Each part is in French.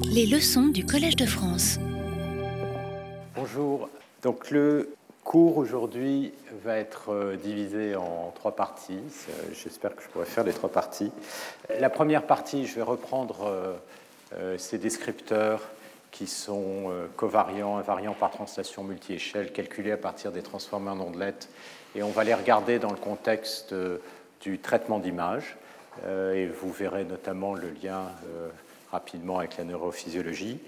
Les leçons du Collège de France. Bonjour. Donc le cours aujourd'hui va être euh, divisé en trois parties. J'espère que je pourrai faire les trois parties. La première partie, je vais reprendre euh, euh, ces descripteurs qui sont covariants, invariants par translation multi-échelle, calculés à partir des transformés en ondelettes, et on va les regarder dans le contexte du traitement d'image. Et vous verrez notamment le lien rapidement avec la neurophysiologie.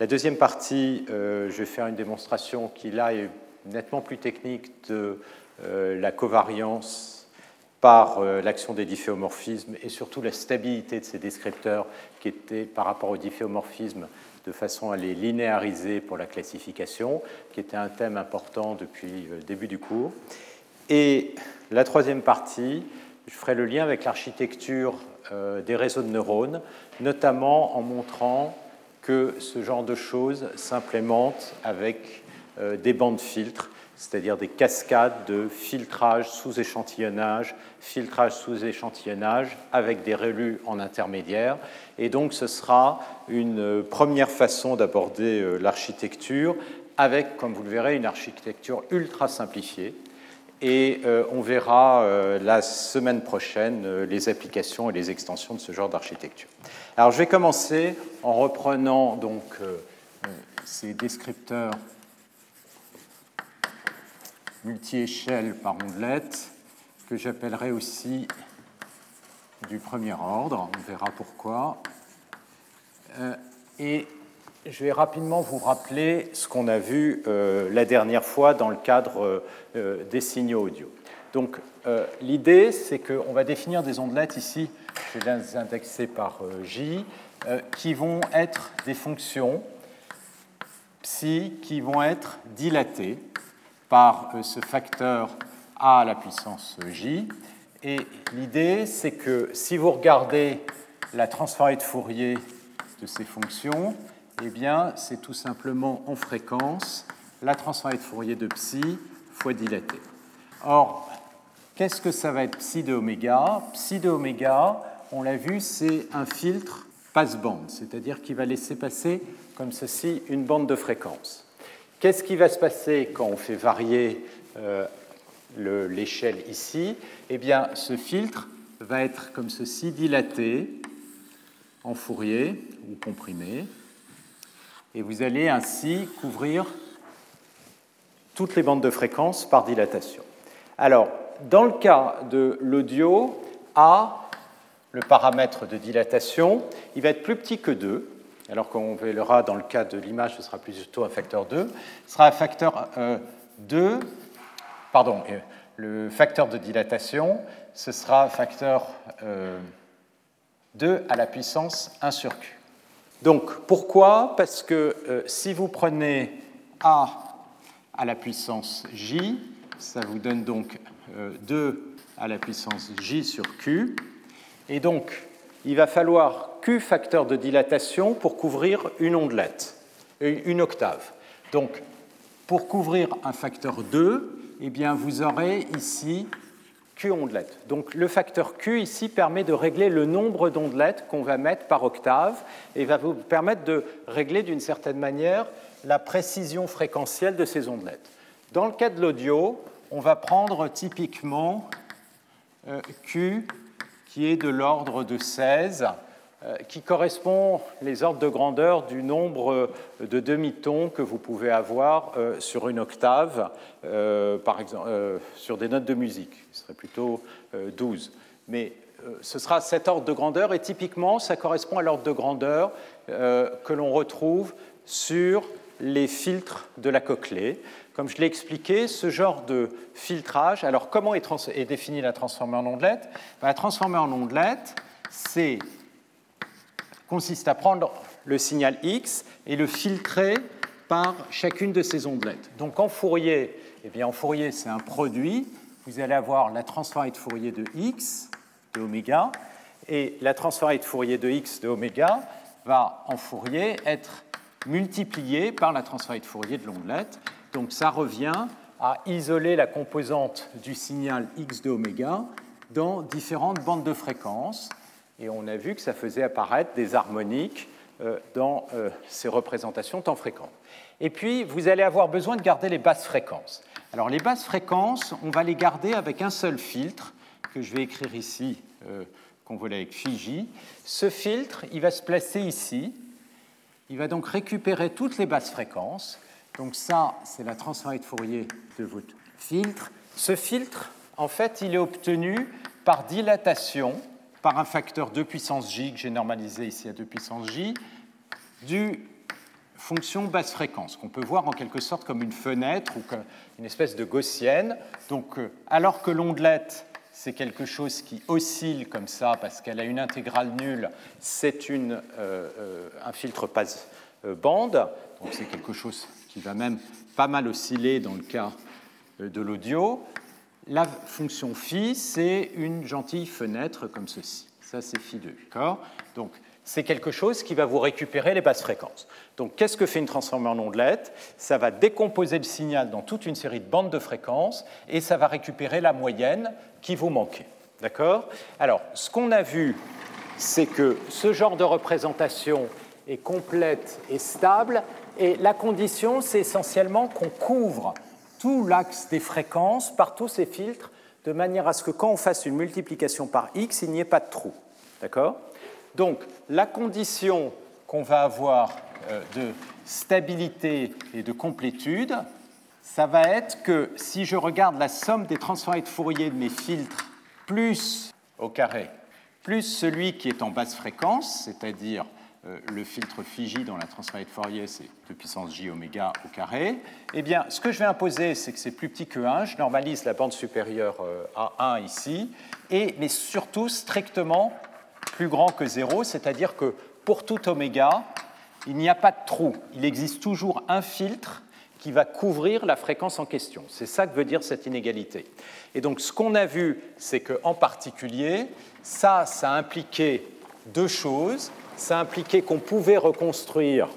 La deuxième partie, je vais faire une démonstration qui là est nettement plus technique de euh, la covariance par euh, l'action des difféomorphismes et surtout la stabilité de ces descripteurs qui étaient par rapport aux difféomorphismes de façon à les linéariser pour la classification, qui était un thème important depuis le début du cours. Et la troisième partie, je ferai le lien avec l'architecture euh, des réseaux de neurones, notamment en montrant que ce genre de choses s'implémente avec euh, des bandes filtres, c'est-à-dire des cascades de filtrage sous échantillonnage, filtrage sous échantillonnage avec des relus en intermédiaire. Et donc ce sera une première façon d'aborder euh, l'architecture avec, comme vous le verrez, une architecture ultra simplifiée. Et euh, on verra la semaine prochaine les applications et les extensions de ce genre d'architecture. Alors je vais commencer en reprenant donc ces descripteurs multi-échelle par ondelette, que j'appellerai aussi du premier ordre, on verra pourquoi. Euh, et je vais rapidement vous rappeler ce qu'on a vu euh, la dernière fois dans le cadre euh, des signaux audio. Donc l'idée, c'est qu'on va définir des ondelettes ici, je vais les indexer par J, qui vont être des fonctions psi qui vont être dilatées par euh, ce facteur a à la puissance j. Et l'idée, c'est que si vous regardez la transformée de Fourier de ces fonctions, eh bien, c'est tout simplement en fréquence la transformée de Fourier de psi fois dilatée. Or, qu'est-ce que ça va être psi de oméga? Psi de oméga, on l'a vu, c'est un filtre passe-bande, c'est-à-dire qu'il va laisser passer comme ceci une bande de fréquence. Qu'est-ce qui va se passer quand on fait varier euh, l'échelle ici? Eh bien, ce filtre va être comme ceci, dilaté en Fourier ou comprimé. Et vous allez ainsi couvrir toutes les bandes de fréquence par dilatation. Alors, dans le cas de l'audio, A, le paramètre de dilatation, il va être plus petit que 2 alors qu'on verra dans le cas de l'image, ce sera plutôt un facteur 2, ce sera un facteur 2, euh, pardon, euh, le facteur de dilatation, ce sera un facteur 2 euh, à la puissance 1 sur Q. Donc pourquoi? Parce que si vous prenez A à la puissance J, ça vous donne donc 2 à la puissance J sur Q, et donc il va falloir Q facteur de dilatation pour couvrir une ondelette, une octave. Donc, pour couvrir un facteur 2, eh bien, vous aurez ici Donc, le facteur Q ici permet de régler le nombre d'ondelettes qu'on va mettre par octave et va vous permettre de régler d'une certaine manière la précision fréquentielle de ces ondelettes. Dans le cas de l'audio, on va prendre typiquement euh, Q qui est de l'ordre de 16, euh, qui correspond les ordres de grandeur du nombre euh, de demi-tons que vous pouvez avoir euh, sur une octave, par exemple, sur des notes de musique. Ce serait plutôt 12. Mais ce sera cet ordre de grandeur, et typiquement, ça correspond à l'ordre de grandeur que l'on retrouve sur les filtres de la cochlée. Comme je l'ai expliqué, ce genre de filtrage, alors comment est, définie la transformée en ondelette ben, La transformée en ondelette, c'est consiste à prendre le signal X et le filtrer par chacune de ces ondelettes. Donc en Fourier, eh bien en Fourier, c'est un produit. Vous allez avoir la transformée de Fourier de X de oméga, et la transformée de Fourier de X de oméga va en Fourier être multipliée par la transformée de Fourier de l'ondelette. Donc ça revient à isoler la composante du signal x de oméga dans différentes bandes de fréquences. Et on a vu que ça faisait apparaître des harmoniques euh, dans euh, ces représentations temps fréquentes. Et puis, vous allez avoir besoin de garder les basses fréquences. Alors, les basses fréquences, on va les garder avec un seul filtre, que je vais écrire ici, euh, qu'on voit avec Fiji. Ce filtre, il va se placer ici. Il va donc récupérer toutes les basses fréquences. Donc ça, c'est la transformée de Fourier de votre filtre. Ce filtre, en fait, il est obtenu par dilatation par un facteur 2 puissance j, que j'ai normalisé ici à 2 puissance j, du fonction basse fréquence, qu'on peut voir en quelque sorte comme une fenêtre ou comme une espèce de gaussienne. Donc, euh, alors que l'ondelette, c'est quelque chose qui oscille comme ça parce qu'elle a une intégrale nulle, c'est euh, euh, un filtre passe-bande, donc c'est quelque chose qui va même pas mal osciller dans le cas de l'audio. La fonction phi, c'est une gentille fenêtre comme ceci. Ça, c'est phi 2. Donc, c'est quelque chose qui va vous récupérer les basses fréquences. Donc, qu'est-ce que fait une transformée en ondelette Ça va décomposer le signal dans toute une série de bandes de fréquences et ça va récupérer la moyenne qui vous manquait. D'accord? Alors, ce qu'on a vu, c'est que ce genre de représentation est complète et stable et la condition, c'est essentiellement qu'on couvre tout l'axe des fréquences par tous ces filtres, de manière à ce que quand on fasse une multiplication par x, il n'y ait pas de trou. D'accord? Donc, la condition qu'on va avoir euh, de stabilité et de complétude, ça va être que si je regarde la somme des transformés de Fourier de mes filtres plus au carré, plus celui qui est en basse fréquence, c'est-à-dire le filtre Fiji dans la transformée de Fourier, c'est de puissance j oméga au carré, eh bien, ce que je vais imposer, c'est que c'est plus petit que 1. Je normalise la bande supérieure euh, à 1 ici, et, mais surtout strictement plus grand que 0, c'est-à-dire que pour tout oméga, il n'y a pas de trou. Il existe toujours un filtre qui va couvrir la fréquence en question. C'est ça que veut dire cette inégalité. Et donc, ce qu'on a vu, c'est qu'en particulier, ça, ça impliquait deux choses ça impliquait qu'on pouvait reconstruire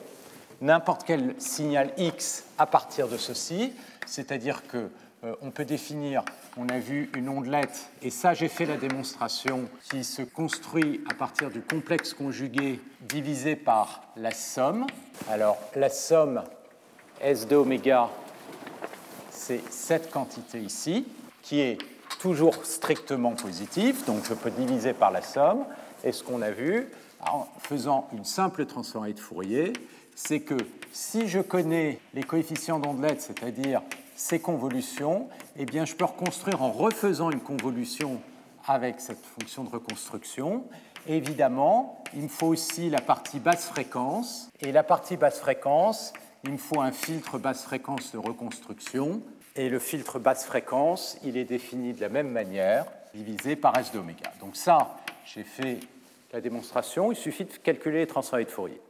n'importe quel signal X à partir de ceci, c'est-à-dire que euh, on peut définir, on a vu une ondelette, et ça j'ai fait la démonstration, qui se construit à partir du complexe conjugué divisé par la somme. Alors la somme S de oméga, c'est cette quantité ici, qui est toujours strictement positive, donc je peux diviser par la somme, et ce qu'on a vu, en faisant une simple transformée de Fourier, c'est que si je connais les coefficients d'ondelette, c'est-à-dire ces convolutions, eh bien, je peux reconstruire en refaisant une convolution avec cette fonction de reconstruction. évidemment, il me faut aussi la partie basse fréquence. Et la partie basse fréquence, il me faut un filtre basse fréquence de reconstruction. Et le filtre basse fréquence, il est défini de la même manière, divisé par S d'oméga. Donc ça, j'ai fait la démonstration, il suffit de calculer les transformés de Fourier.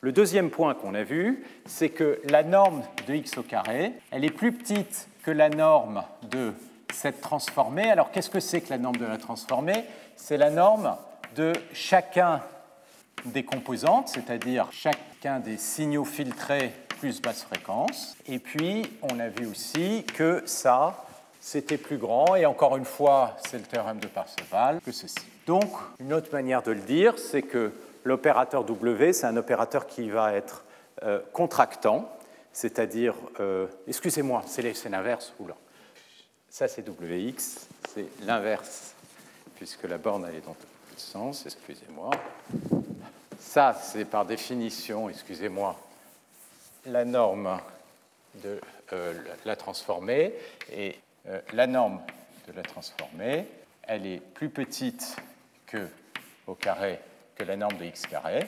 Le deuxième point qu'on a vu, c'est que la norme de x au carré, elle est plus petite que la norme de cette transformée. Alors qu'est-ce que c'est que la norme de la transformée? C'est la norme de chacun des composantes, c'est-à-dire chacun des signaux filtrés plus basse fréquence. Et puis, on a vu aussi que ça, c'était plus grand, et encore une fois, c'est le théorème de Parseval, que ceci. Donc, une autre manière de le dire, c'est que l'opérateur W, c'est un opérateur qui va être euh, contractant, c'est-à-dire, euh, excusez-moi, c'est l'inverse, oula, ça c'est WX, c'est l'inverse, puisque la borne elle est dans le sens, excusez-moi. Ça, c'est par définition, excusez-moi, la norme de euh, la transformée, et la norme de la transformée, elle est plus petite que au carré que la norme de x carré.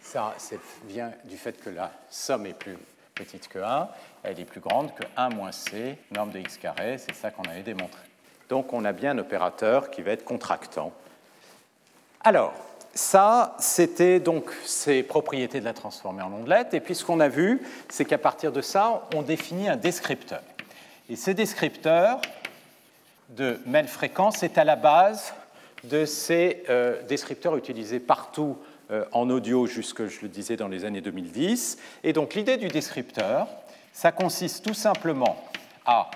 Ça vient du fait que la somme est plus petite que 1, elle est plus grande que 1 moins c, norme de x carré, c'est ça qu'on avait démontré. Donc on a bien un opérateur qui va être contractant. Alors, ça, c'était donc ces propriétés de la transformée en ondelette. Et puis ce qu'on a vu, c'est qu'à partir de ça, on définit un descripteur. Et ces descripteurs de même fréquence est à la base de ces euh, descripteurs utilisés partout euh, en audio jusque, je le disais, dans les années 2010. Et donc l'idée du descripteur, ça consiste tout simplement à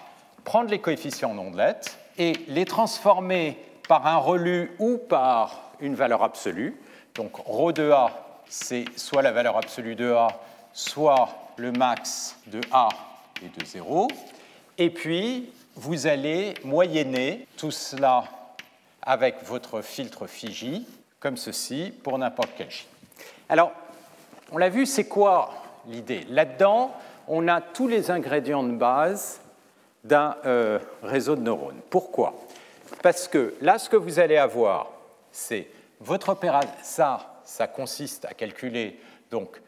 prendre les coefficients en ondelettes et les transformer par un relu ou par une valeur absolue. Donc ρ de A, c'est soit la valeur absolue de A, soit le max de A et de 0. Et puis, vous allez moyenner tout cela avec votre filtre Fiji, comme ceci, pour n'importe quel J. Alors, on l'a vu, c'est quoi l'idée? Là-dedans, on a tous les ingrédients de base d'un euh, réseau de neurones. Pourquoi? Parce que là, ce que vous allez avoir, c'est votre opérateur, ça, ça consiste à calculer donc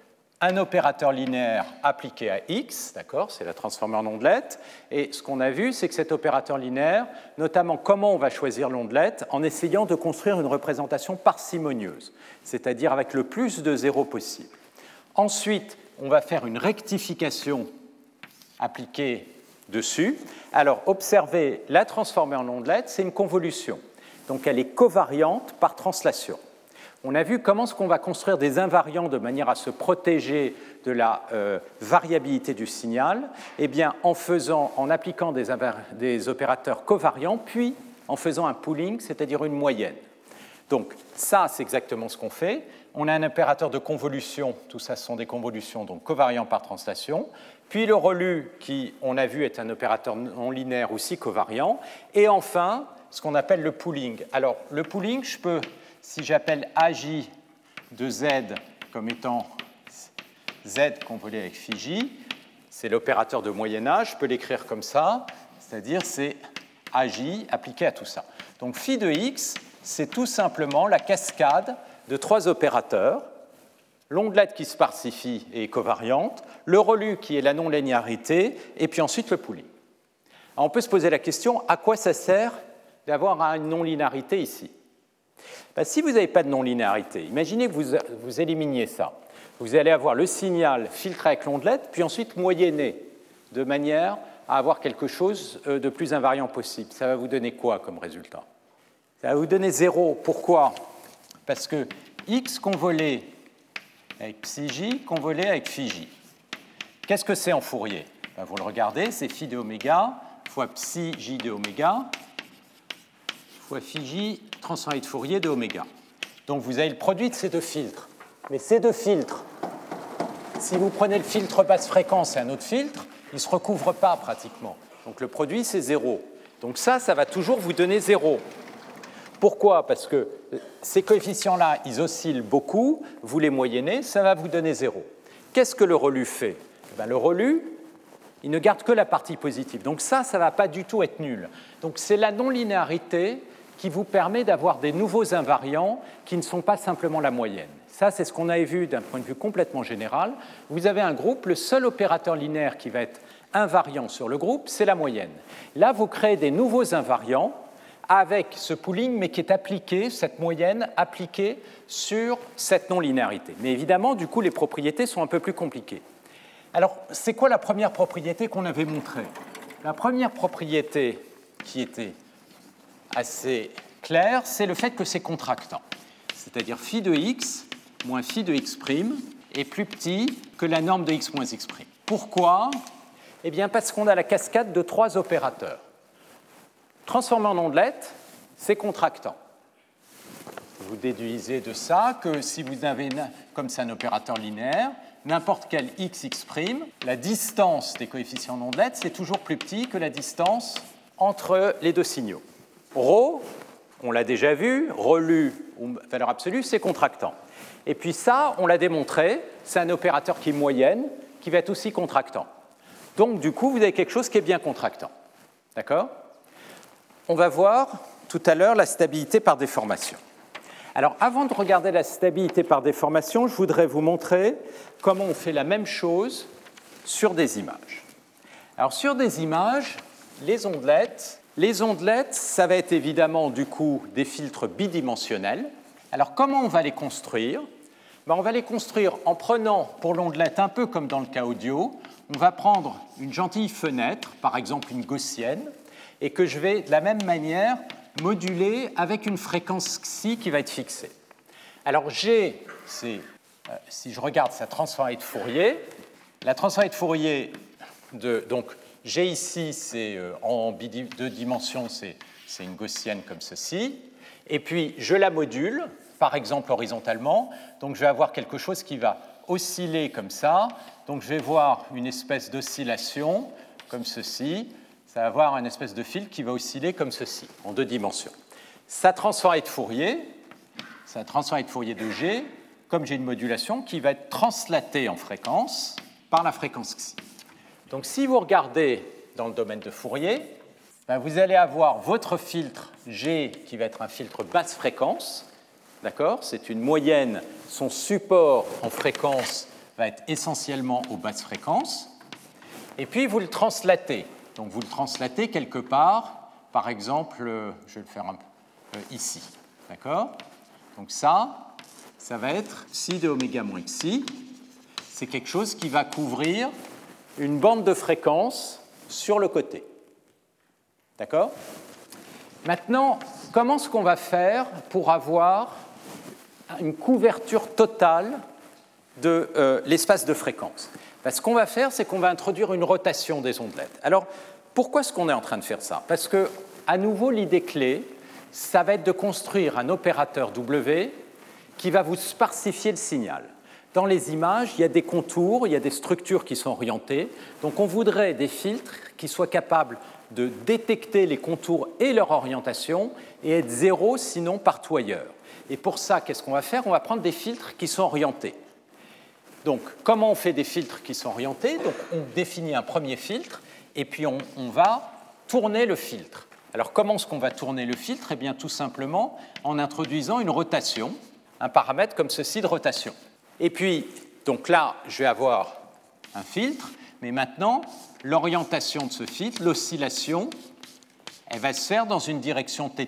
un opérateur linéaire appliqué à x, d'accord, c'est la transformée en ondelette, et ce qu'on a vu, c'est que cet opérateur linéaire, notamment comment on va choisir l'ondelette, en essayant de construire une représentation parcimonieuse, c'est-à-dire avec le plus de zéro possible. Ensuite, on va faire une rectification appliquée dessus. Alors, observez, la transformée en ondelette, c'est une convolution. Donc, elle est covariante par translation. On a vu comment est-ce qu'on va construire des invariants de manière à se protéger de la euh, variabilité du signal Eh bien, en faisant, en appliquant des, opérateurs covariants, puis en faisant un pooling, c'est-à-dire une moyenne. Donc, ça, c'est exactement ce qu'on fait. On a un opérateur de convolution, tout ça sont des convolutions, donc covariants par translation. Puis le relu, qui, on a vu, est un opérateur non linéaire aussi covariant. Et enfin, ce qu'on appelle le pooling. Alors, le pooling, je peux si j'appelle AJ de Z comme étant Z convolé avec phi c'est l'opérateur de Moyen Âge, je peux l'écrire comme ça, c'est-à-dire c'est AJ appliqué à tout ça. Donc phi de x, c'est tout simplement la cascade de trois opérateurs, l'ondelette qui se et est covariante, le relu qui est la non-linéarité, et puis ensuite le pooling. on peut se poser la question, à quoi ça sert d'avoir une non-linéarité ici ben, si vous n'avez pas de non-linéarité, imaginez que vous, vous éliminiez ça. Vous allez avoir le signal filtré avec l'ondelette, puis ensuite moyenné, de manière à avoir quelque chose euh, de plus invariant possible. Ça va vous donner quoi comme résultat? Ça va vous donner 0. Pourquoi? Parce que x convolé avec psi j convolé avec phi j. Qu'est-ce que c'est en Fourier? Ben, Vous le regardez, c'est phi de oméga fois psi j de oméga fois j transformé de Fourier de oméga. Donc vous avez le produit de ces deux filtres. Mais ces deux filtres, si vous prenez le filtre basse fréquence et un autre filtre, ils ne se recouvrent pas pratiquement. Donc le produit, c'est zéro. Donc ça, ça va toujours vous donner zéro. Pourquoi? Parce que ces coefficients-là, ils oscillent beaucoup, vous les moyennez, ça va vous donner zéro. Qu'est-ce que le relu fait? Eh ben, Le relu, il ne garde que la partie positive. Donc ça, ça ne va pas du tout être nul. Donc c'est la non-linéarité qui vous permet d'avoir des nouveaux invariants qui ne sont pas simplement la moyenne. Ça, c'est ce qu'on avait vu d'un point de vue complètement général. Vous avez un groupe, le seul opérateur linéaire qui va être invariant sur le groupe, c'est la moyenne. Là, vous créez des nouveaux invariants avec ce pooling, mais qui est appliqué, cette moyenne appliquée sur cette non-linéarité. Mais évidemment, du coup, les propriétés sont un peu plus compliquées. Alors, c'est quoi la première propriété qu'on avait montrée? La première propriété qui était assez clair, c'est le fait que c'est contractant. C'est-à-dire phi de x moins phi de x' est plus petit que la norme de x moins x'. Pourquoi? Eh bien parce qu'on a la cascade de trois opérateurs. Transformé en ondelette, c'est contractant. Vous déduisez de ça que si vous avez, comme c'est un opérateur linéaire, n'importe quel x, x', la distance des coefficients d'ondelette, c'est toujours plus petit que la distance entre les deux signaux. Rho, on l'a déjà vu, relu valeur absolue, c'est contractant. Et puis ça, on l'a démontré, c'est un opérateur qui est moyenne, qui va être aussi contractant. Donc du coup, vous avez quelque chose qui est bien contractant. D'accord? On va voir tout à l'heure la stabilité par déformation. Alors avant de regarder la stabilité par déformation, je voudrais vous montrer comment on fait la même chose sur des images. Alors sur des images, les ondelettes les ondelettes, ça va être évidemment du coup des filtres bidimensionnels. Alors comment on va les construire? Ben, On va les construire en prenant pour l'ondelette, un peu comme dans le cas audio, on va prendre une gentille fenêtre, par exemple une gaussienne, et que je vais de la même manière moduler avec une fréquence xi qui va être fixée. Alors G, c'est, euh, si je regarde sa transformée de Fourier, la transformée de Fourier de, donc, G ici, c'est euh, en deux dimensions, c'est une gaussienne comme ceci. Et puis, je la module par exemple horizontalement. Donc je vais avoir quelque chose qui va osciller comme ça. Donc je vais voir une espèce d'oscillation comme ceci. Ça va avoir une espèce de fil qui va osciller comme ceci, en deux dimensions. Ça transforme de Fourier, ça transforme de Fourier de G, comme j'ai une modulation qui va être translatée en fréquence par la fréquence xi. Donc si vous regardez dans le domaine de Fourier, ben, vous allez avoir votre filtre G qui va être un filtre basse fréquence. D'accord? C'est une moyenne. Son support en fréquence va être essentiellement aux basses fréquences. Et puis vous le translatez. Donc vous le translatez quelque part, par exemple, euh, je vais le faire euh, ici. D'accord? Donc ça, ça va être si de oméga moins xi. C'est quelque chose qui va couvrir une bande de fréquence sur le côté. D'accord? Maintenant, comment est-ce qu'on va faire pour avoir une couverture totale de euh, l'espace de fréquence? Ben, Ce qu'on va faire, c'est qu'on va introduire une rotation des ondelettes. Alors, pourquoi est-ce qu'on est en train de faire ça? Parce que, à nouveau, l'idée clé, ça va être de construire un opérateur W qui va vous sparsifier le signal. Dans les images, il y a des contours, il y a des structures qui sont orientées. Donc on voudrait des filtres qui soient capables de détecter les contours et leur orientation et être zéro sinon partout ailleurs. Et pour ça, qu'est-ce qu'on va faire? On va prendre des filtres qui sont orientés. Donc, comment on fait des filtres qui sont orientés? Donc, on définit un premier filtre et puis on, va tourner le filtre. Alors, comment est-ce qu'on va tourner le filtre? Eh bien, tout simplement en introduisant une rotation, un paramètre comme ceci de rotation. Et puis, donc là, je vais avoir un filtre, mais maintenant, l'orientation de ce filtre, l'oscillation, elle va se faire dans une direction θ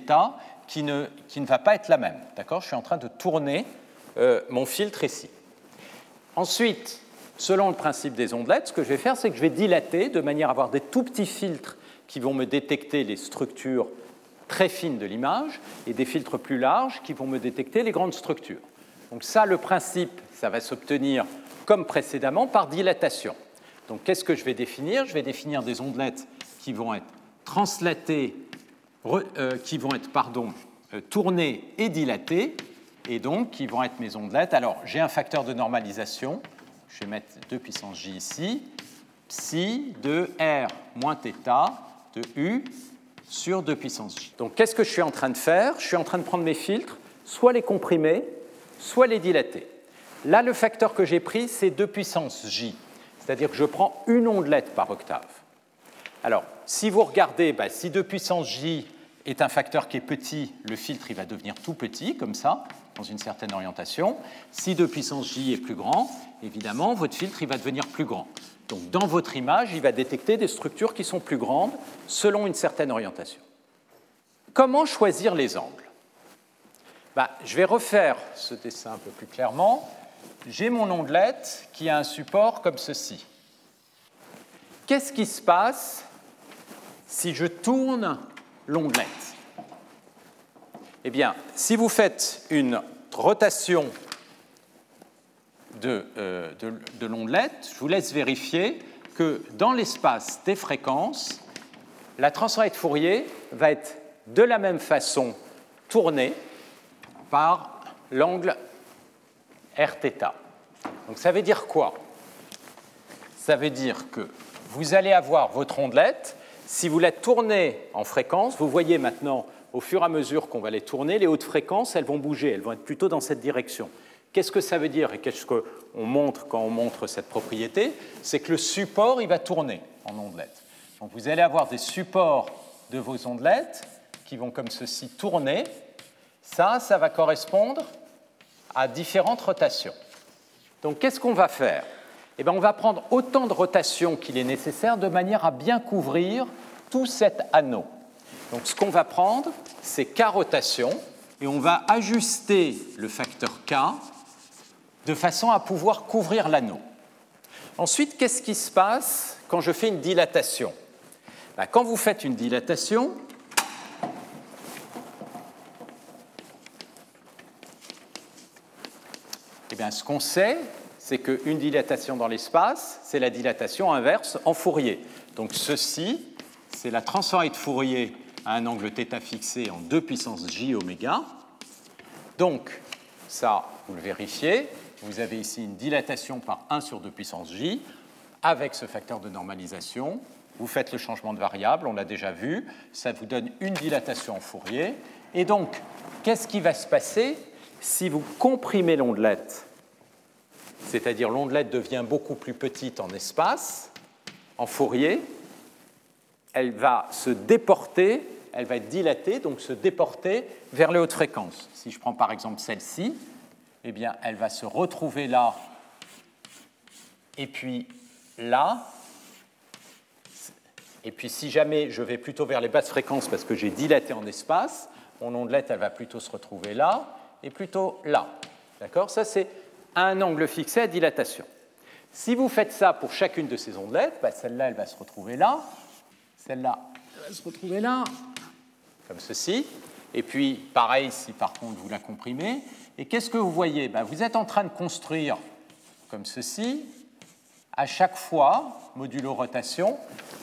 qui ne, qui ne va pas être la même. D'accord? Je suis en train de tourner euh, mon filtre ici. Ensuite, selon le principe des ondelettes, ce que je vais faire, c'est que je vais dilater de manière à avoir des tout petits filtres qui vont me détecter les structures très fines de l'image et des filtres plus larges qui vont me détecter les grandes structures. Donc ça, le principe, ça va s'obtenir comme précédemment par dilatation. Donc qu'est-ce que je vais définir? Je vais définir des ondelettes qui vont être translatées, euh, qui vont être pardon, euh, tournées et dilatées, et donc qui vont être mes ondelettes. Alors j'ai un facteur de normalisation, je vais mettre 2 puissance j ici, psi de r moins θ de u sur 2 puissance j. Donc qu'est-ce que je suis en train de faire? Je suis en train de prendre mes filtres, soit les comprimer, soit les dilater. Là, le facteur que j'ai pris, c'est 2 puissance j c'est-à-dire que je prends une ondelette par octave. Alors, si vous regardez, bah, si 2 puissance j est un facteur qui est petit, le filtre il va devenir tout petit, comme ça, dans une certaine orientation. Si 2 puissance j est plus grand, évidemment, votre filtre il va devenir plus grand. Donc, dans votre image, il va détecter des structures qui sont plus grandes selon une certaine orientation. Comment choisir les angles? Bah, Je vais refaire ce dessin un peu plus clairement j'ai mon ondelette qui a un support comme ceci. Qu'est-ce qui se passe si je tourne l'ondelette Eh bien, si vous faites une rotation de, euh, de l'ondelette, je vous laisse vérifier que dans l'espace des fréquences, la transformée de Fourier va être de la même façon tournée par l'angle Rθ. Donc ça veut dire quoi? Ça veut dire que vous allez avoir votre ondelette, si vous la tournez en fréquence, vous voyez maintenant, au fur et à mesure qu'on va les tourner, les hautes fréquences, elles vont bouger, elles vont être plutôt dans cette direction. Qu'est-ce que ça veut dire et qu'est-ce qu'on montre quand on montre cette propriété? C'est que le support, il va tourner en ondelette. Donc vous allez avoir des supports de vos ondelettes qui vont comme ceci tourner. Ça, ça va correspondre à différentes rotations. Donc qu'est-ce qu'on va faire? Eh bien, On va prendre autant de rotations qu'il est nécessaire de manière à bien couvrir tout cet anneau. Donc ce qu'on va prendre, c'est K rotations, et on va ajuster le facteur K de façon à pouvoir couvrir l'anneau. Ensuite, qu'est-ce qui se passe quand je fais une dilatation? Ben, Quand vous faites une dilatation, Eh bien, ce qu'on sait, c'est qu'une dilatation dans l'espace, c'est la dilatation inverse en Fourier. Donc ceci, c'est la transformée de Fourier à un angle θ fixé en 2 puissance j oméga. Donc, ça, vous le vérifiez. Vous avez ici une dilatation par 1 sur 2 puissance j avec ce facteur de normalisation. Vous faites le changement de variable, on l'a déjà vu. Ça vous donne une dilatation en Fourier. Et donc, qu'est-ce qui va se passer si vous comprimez l'ondelette C'est-à-dire l'ondelette devient beaucoup plus petite en espace, en Fourier. Elle va se déporter, elle va être dilatée, donc se déporter vers les hautes fréquences. Si je prends par exemple celle-ci, eh bien, elle va se retrouver là, et puis là. Et puis, si jamais je vais plutôt vers les basses fréquences parce que j'ai dilaté en espace, mon ondelette, elle va plutôt se retrouver là, et plutôt là. D'accord? Ça, c'est un angle fixé à dilatation. Si vous faites ça pour chacune de ces ondelettes, bah, celle-là, elle va se retrouver là, celle-là, elle va se retrouver là, comme ceci. Et puis, pareil, si par contre vous la comprimez, et qu'est-ce que vous voyez? Ben, Vous êtes en train de construire comme ceci, à chaque fois, modulo rotation,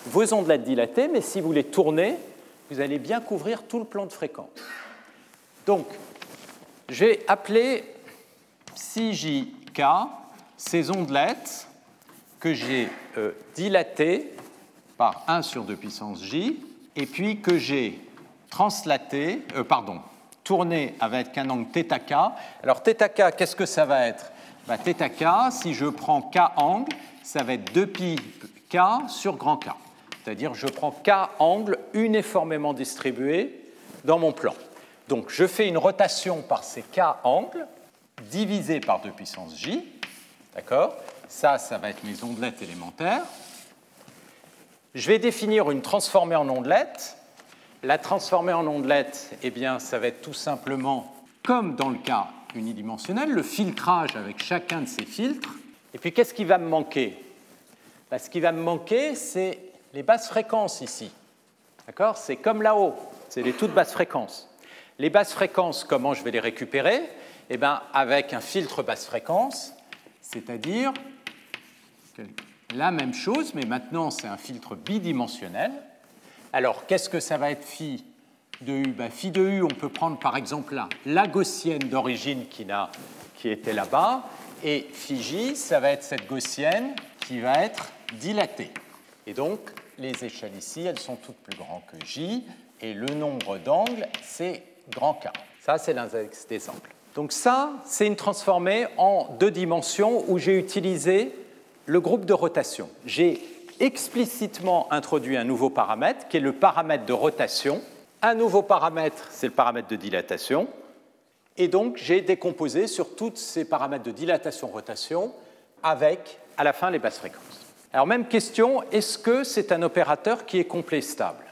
vos ondelettes dilatées, mais si vous les tournez, vous allez bien couvrir tout le plan de fréquence. Donc, j'ai appelé 6JK ces ondelettes que j'ai euh, dilatées par 1 sur 2 puissance J, et puis que j'ai translatées, euh, pardon, tourner avec un angle θk. Alors θk, qu'est-ce que ça va être bah, θk, si je prends k angle, ça va être 2pi k sur grand K. C'est-à-dire je prends k angle uniformément distribué dans mon plan. Donc je fais une rotation par ces k angles divisé par 2 puissance j. D'accord? Ça, ça va être mes ondelettes élémentaires. Je vais définir une transformée en ondelette la transformer en ondelette, eh bien, ça va être tout simplement, comme dans le cas unidimensionnel, le filtrage avec chacun de ces filtres. Et puis, qu'est-ce qui va me manquer? Ben, Ce qui va me manquer, c'est les basses fréquences ici. D'accord? C'est comme là-haut, c'est les toutes basses fréquences. Les basses fréquences, comment je vais les récupérer? Eh bien, avec un filtre basse fréquence, c'est-à-dire la même chose, mais maintenant c'est un filtre bidimensionnel. Alors, qu'est-ce que ça va être phi de U? Ben, Phi de U, on peut prendre par exemple là, la gaussienne d'origine qui, était là-bas, et phi J, ça va être cette gaussienne qui va être dilatée. Et donc, les échelles ici, elles sont toutes plus grandes que J, et le nombre d'angles, c'est grand K. Ça, c'est l'index des angles. Donc ça, c'est une transformée en deux dimensions où j'ai utilisé le groupe de rotation. J'ai explicitement introduit un nouveau paramètre qui est le paramètre de rotation. Un nouveau paramètre, c'est le paramètre de dilatation. Et donc, j'ai décomposé sur tous ces paramètres de dilatation-rotation avec, à la fin, les basses fréquences. Alors, même question, est-ce que c'est un opérateur qui est complet stable?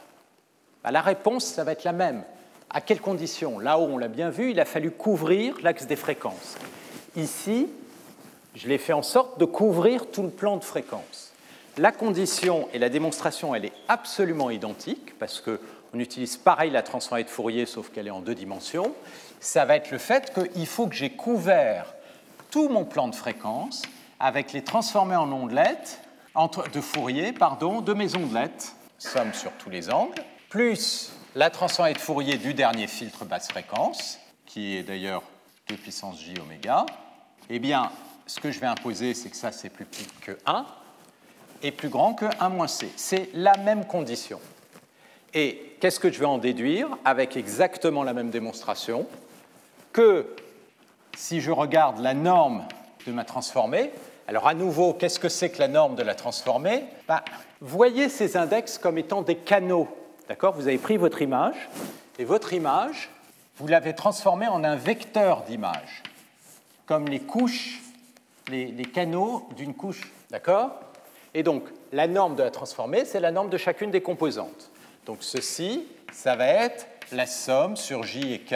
Bah, La réponse, ça va être la même. À quelles conditions? Là-haut, on l'a bien vu, il a fallu couvrir l'axe des fréquences. Ici, je l'ai fait en sorte de couvrir tout le plan de fréquences. La condition et la démonstration, elle est absolument identique parce qu'on utilise pareil la transformée de Fourier sauf qu'elle est en deux dimensions. Ça va être le fait qu'il faut que j'ai couvert tout mon plan de fréquence avec les transformées en ondelettes de Fourier pardon, de mes ondelettes, somme sur tous les angles, plus la transformée de Fourier du dernier filtre basse fréquence, qui est d'ailleurs 2 puissance j oméga, eh bien, ce que je vais imposer, c'est que ça, c'est plus petit que 1, est plus grand que 1 moins c. C'est la même condition. Et qu'est-ce que je vais en déduire avec exactement la même démonstration? Que si je regarde la norme de ma transformée, alors à nouveau, qu'est-ce que c'est que la norme de la transformée? Ben, Voyez ces index comme étant des canaux. D'accord Vous avez pris votre image et votre image, vous l'avez transformée en un vecteur d'image, comme les couches, les, canaux d'une couche. D'accord? Et donc, la norme de la transformée, c'est la norme de chacune des composantes. Donc, ceci, ça va être la somme sur J et K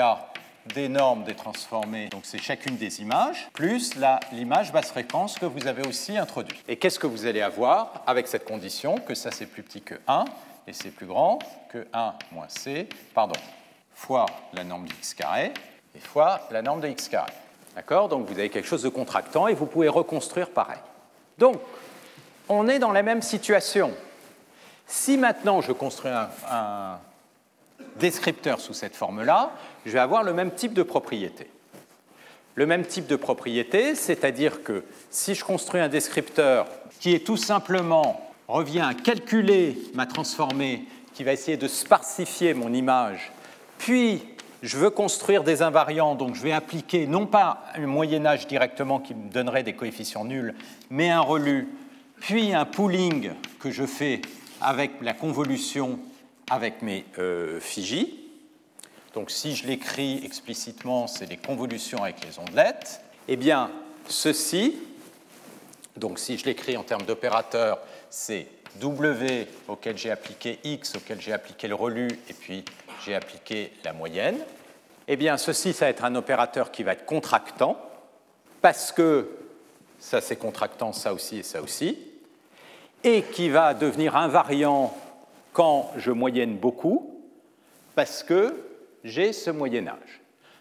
des normes des transformées, donc c'est chacune des images, plus l'image basse fréquence que vous avez aussi introduite. Et qu'est-ce que vous allez avoir avec cette condition? Que ça c'est plus petit que 1 et c'est plus grand que 1 moins c, pardon, fois la norme de x carré et fois la norme de x carré. D'accord? Donc vous avez quelque chose de contractant et vous pouvez reconstruire pareil. Donc, on est dans la même situation. Si maintenant je construis un, descripteur sous cette forme-là, je vais avoir le même type de propriété. le même type de propriété, c'est-à-dire que si je construis un descripteur qui est tout simplement revient à calculer ma transformée, qui va essayer de sparsifier mon image, puis je veux construire des invariants, donc je vais appliquer non pas un Moyen Âge directement qui me donnerait des coefficients nuls, mais un relu, puis un pooling que je fais avec la convolution avec mes euh, Donc si je l'écris explicitement, c'est des convolutions avec les ondelettes. Eh bien, ceci, donc si je l'écris en termes d'opérateur, c'est W auquel j'ai appliqué X, auquel j'ai appliqué le relu, et puis j'ai appliqué la moyenne. Eh bien, ceci, ça va être un opérateur qui va être contractant, parce que ça c'est contractant, ça aussi et ça aussi, et qui va devenir invariant quand je moyenne beaucoup, parce que j'ai ce moyen âge.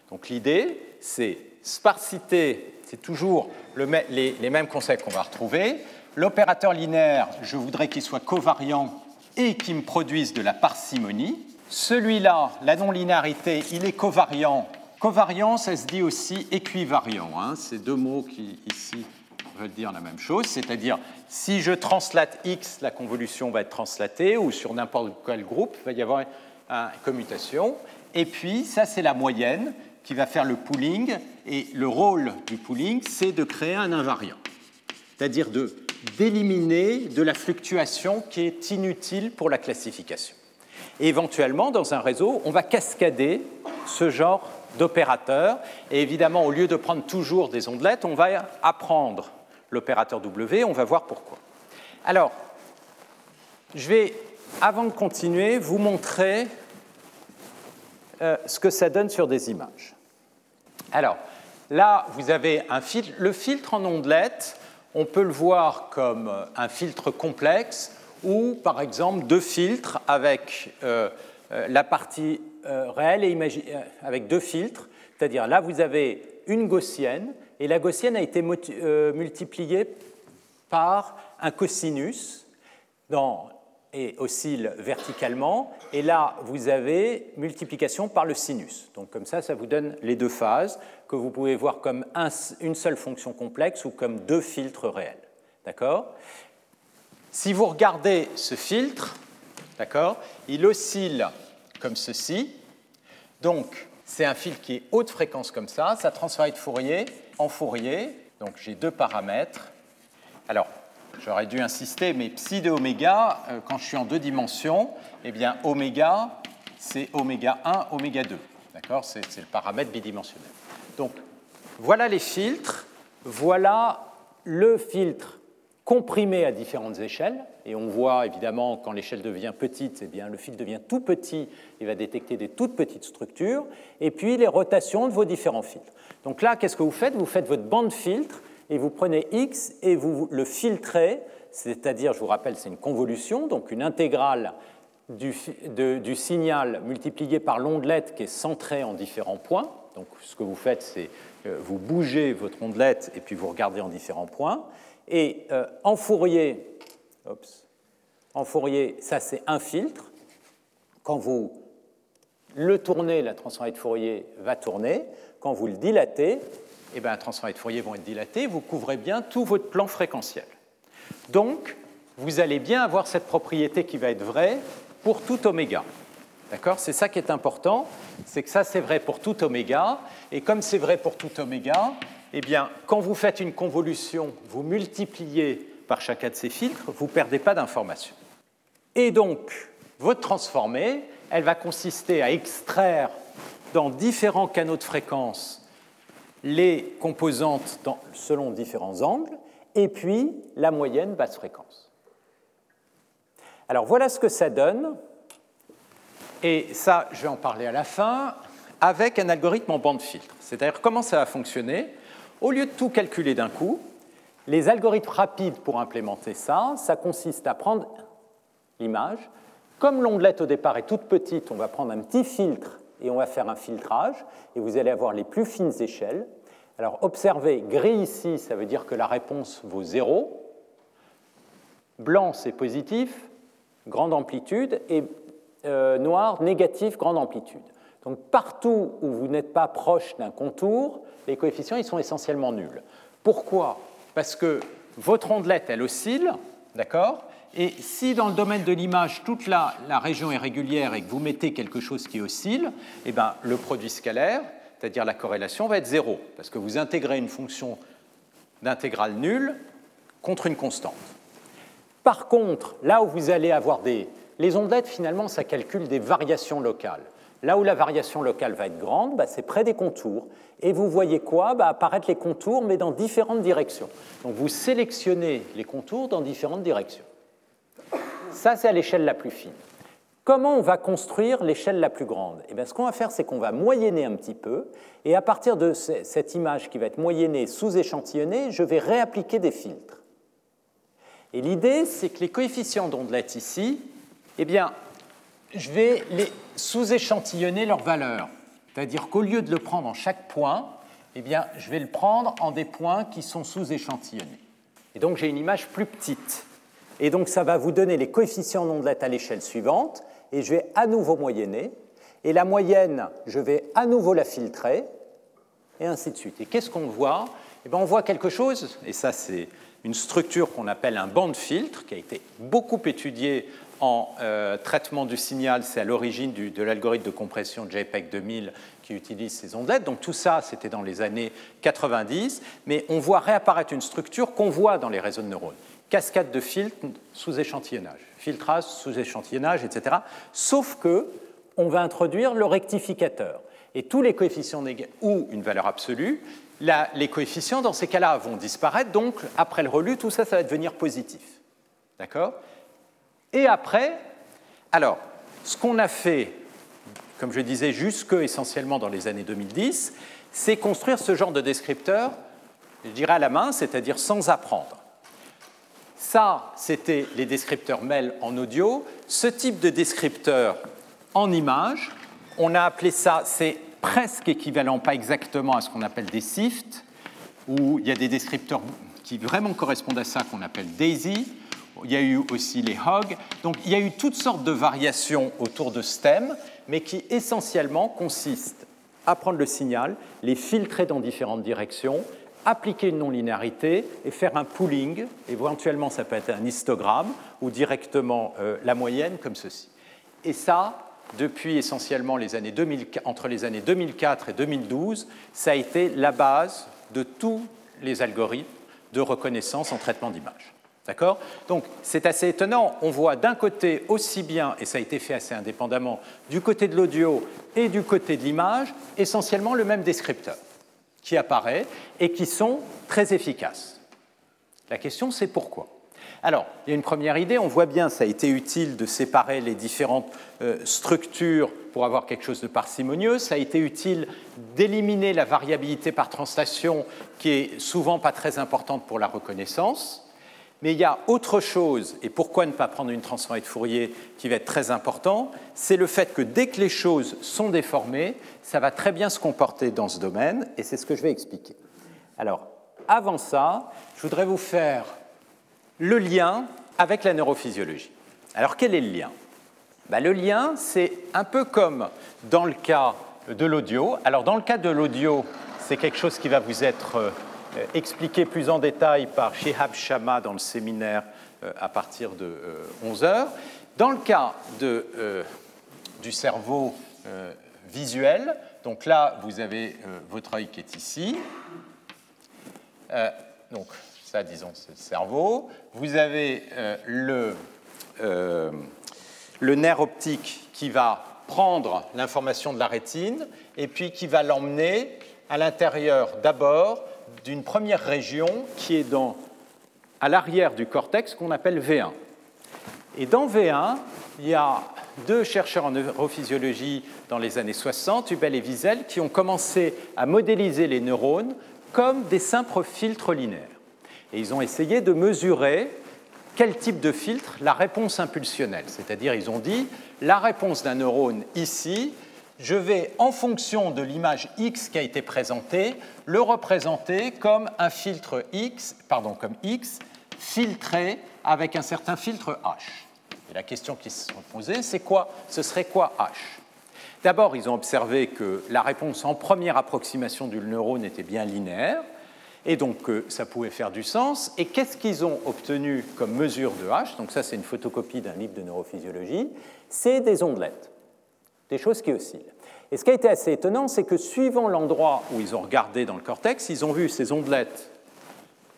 Donc l'idée, c'est sparsité, c'est toujours les, mêmes concepts qu'on va retrouver. L'opérateur linéaire, je voudrais qu'il soit covariant et qu'il me produise de la parcimonie. Celui-là, la non-linéarité, il est covariant. Covariant, ça se dit aussi équivariant. Hein. C'est deux mots qui, ici, veulent dire la même chose. C'est-à-dire, si je translate x, la convolution va être translatée, ou sur n'importe quel groupe, il va y avoir une commutation. Et puis, ça, c'est la moyenne qui va faire le pooling. Et le rôle du pooling, c'est de créer un invariant. C'est-à-dire d'éliminer de la fluctuation qui est inutile pour la classification. Et éventuellement, dans un réseau, on va cascader ce genre d'opérateurs. Et évidemment, au lieu de prendre toujours des ondelettes, on va apprendre l'opérateur W, on va voir pourquoi. Alors, je vais, avant de continuer, vous montrer euh, ce que ça donne sur des images. Alors, là, vous avez un filtre. Le filtre en ondelettes, on peut le voir comme un filtre complexe ou par exemple deux filtres avec euh, euh, la partie euh, réelle et avec deux filtres, c'est-à-dire là vous avez une gaussienne et la gaussienne a été multipliée par un cosinus et oscille verticalement, et là vous avez multiplication par le sinus. Donc comme ça, ça vous donne les deux phases que vous pouvez voir comme une seule fonction complexe ou comme deux filtres réels. D'accord? Si vous regardez ce filtre, d'accord, il oscille comme ceci. Donc, c'est un filtre qui est haute fréquence comme ça. Ça transforme de Fourier en Fourier. Donc, j'ai deux paramètres. Alors, j'aurais dû insister, mais psi de oméga, euh, quand je suis en deux dimensions, eh bien, oméga, c'est oméga 1, oméga 2. D'accord? C'est le paramètre bidimensionnel. Donc, voilà les filtres. Voilà le filtre comprimé à différentes échelles. Et on voit évidemment quand l'échelle devient petite, eh bien, le fil devient tout petit, il va détecter des toutes petites structures, et puis les rotations de vos différents filtres. Donc là, qu'est-ce que vous faites? Vous faites votre bande filtre et vous prenez X et vous le filtrez, c'est-à-dire, je vous rappelle, c'est une convolution, donc une intégrale du, signal multiplié par l'ondelette qui est centrée en différents points. Donc ce que vous faites, c'est euh, vous bougez votre ondelette et puis vous regardez en différents points. Et euh, en Fourier, en Fourier, ça c'est un filtre. Quand vous le tournez, la transformée de Fourier va tourner. Quand vous le dilatez, eh bien, la transformée de Fourier vont être dilatées. Vous couvrez bien tout votre plan fréquentiel. Donc, vous allez bien avoir cette propriété qui va être vraie pour tout oméga. D'accord? C'est ça qui est important, c'est que ça c'est vrai pour tout oméga, et comme c'est vrai pour tout oméga, eh bien, quand vous faites une convolution, vous multipliez par chacun de ces filtres, vous ne perdez pas d'informations. Et donc, votre transformée, elle va consister à extraire dans différents canaux de fréquence les composantes selon différents angles, et puis la moyenne basse fréquence. Alors voilà ce que ça donne, et ça, je vais en parler à la fin, avec un algorithme en bande filtre. C'est-à-dire comment ça va fonctionner au lieu de tout calculer d'un coup, les algorithmes rapides pour implémenter ça, ça consiste à prendre l'image. Comme l'ondelette au départ est toute petite, on va prendre un petit filtre et on va faire un filtrage, et vous allez avoir les plus fines échelles. Alors observez, gris ici, ça veut dire que la réponse vaut 0. Blanc, c'est positif, grande amplitude, et euh, noir, négatif, grande amplitude. Donc partout où vous n'êtes pas proche d'un contour, les coefficients ils sont essentiellement nuls. Pourquoi? Parce que votre ondelette, elle oscille, d'accord? Et si dans le domaine de l'image, toute la, région est régulière et que vous mettez quelque chose qui oscille, eh ben, le produit scalaire, c'est-à-dire la corrélation, va être zéro, parce que vous intégrez une fonction d'intégrale nulle contre une constante. Par contre, là où vous allez avoir des... Les ondelettes, finalement, ça calcule des variations locales. Là où la variation locale va être grande, bah, c'est près des contours. Et vous voyez quoi? Bah, Apparaître les contours, mais dans différentes directions. Donc vous sélectionnez les contours dans différentes directions. Ça, c'est à l'échelle la plus fine. Comment on va construire l'échelle la plus grande? Eh bien, Ce qu'on va faire, c'est qu'on va moyenner un petit peu, et à partir de cette image qui va être moyennée, sous-échantillonnée, je vais réappliquer des filtres. Et l'idée, c'est que les coefficients d'ondelette ici, eh bien, je vais les sous-échantillonner leur valeur. C'est-à-dire qu'au lieu de le prendre en chaque point, eh bien, je vais le prendre en des points qui sont sous-échantillonnés. Et donc j'ai une image plus petite. Et donc ça va vous donner les coefficients d'ondelette à l'échelle suivante, et je vais à nouveau moyenner. Et la moyenne, je vais à nouveau la filtrer, et ainsi de suite. Et qu'est-ce qu'on voit? Eh bien, On voit quelque chose, et ça c'est une structure qu'on appelle un band filtre, qui a été beaucoup étudié en euh, traitement du signal, c'est à l'origine de l'algorithme de compression JPEG 2000 qui utilise ces ondelettes. Donc tout ça, c'était dans les années 90, mais on voit réapparaître une structure qu'on voit dans les réseaux de neurones. Cascade de filtres sous échantillonnage, filtrage sous échantillonnage, etc. Sauf que on va introduire le rectificateur. Et tous les coefficients ou une valeur absolue, les coefficients dans ces cas-là vont disparaître. Donc après le relu, tout ça, ça va devenir positif. D'accord? Et après, alors, ce qu'on a fait, comme je disais, jusque essentiellement dans les années 2010, c'est construire ce genre de descripteur, je dirais à la main, c'est-à-dire sans apprendre. Ça, c'était les descripteurs MEL en audio. Ce type de descripteur en image, on a appelé ça, c'est presque équivalent, pas exactement à ce qu'on appelle des SIFT, où il y a des descripteurs qui vraiment correspondent à ça qu'on appelle DAISY il y a eu aussi les hogs. Donc il y a eu toutes sortes de variations autour de thème, mais qui essentiellement consistent à prendre le signal, les filtrer dans différentes directions, appliquer une non-linéarité et faire un pooling. Éventuellement, ça peut être un histogramme ou directement euh, la moyenne, comme ceci. Et ça, depuis essentiellement les années 2000, entre les années 2004 et 2012, ça a été la base de tous les algorithmes de reconnaissance en traitement d'image. D'accord? Donc c'est assez étonnant. On voit d'un côté aussi bien, et ça a été fait assez indépendamment, du côté de l'audio et du côté de l'image, essentiellement le même descripteur qui apparaît et qui sont très efficaces. La question c'est pourquoi? Alors, il y a une première idée, on voit bien, ça a été utile de séparer les différentes euh, structures pour avoir quelque chose de parcimonieux, ça a été utile d'éliminer la variabilité par translation qui est souvent pas très importante pour la reconnaissance, mais il y a autre chose, et pourquoi ne pas prendre une transformée de Fourier qui va être très important, c'est le fait que dès que les choses sont déformées, ça va très bien se comporter dans ce domaine, et c'est ce que je vais expliquer. Alors, avant ça, je voudrais vous faire le lien avec la neurophysiologie. Alors, quel est le lien? Ben, Le lien, c'est un peu comme dans le cas de l'audio. Alors, dans le cas de l'audio, c'est quelque chose qui va vous être euh, expliqué plus en détail par Shihab Shama dans le séminaire euh, à partir de 11 euh, heures. Dans le cas de, du cerveau visuel, donc là, vous avez votre œil qui est ici. donc, ça, disons, c'est le cerveau. Vous avez le nerf optique qui va prendre l'information de la rétine et puis qui va l'emmener à l'intérieur d'abord d'une première région qui est dans, à l'arrière du cortex qu'on appelle V1. Et dans V1, il y a deux chercheurs en neurophysiologie dans les années 60, Hubel et Wiesel, qui ont commencé à modéliser les neurones comme des simples filtres linéaires. Et ils ont essayé de mesurer quel type de filtre la réponse impulsionnelle. C'est-à-dire, ils ont dit, la réponse d'un neurone ici je vais, en fonction de l'image X qui a été présentée, le représenter comme un filtre X, pardon, comme X, filtré avec un certain filtre H. Et la question qui se posée, c'est quoi? Ce serait quoi H? D'abord, ils ont observé que la réponse en première approximation du neurone était bien linéaire, et donc euh, ça pouvait faire du sens. Et qu'est-ce qu'ils ont obtenu comme mesure de H? Donc ça, c'est une photocopie d'un livre de neurophysiologie. C'est des ondelettes, des choses qui oscillent. Et ce qui a été assez étonnant, c'est que suivant l'endroit où ils ont regardé dans le cortex, ils ont vu ces ondelettes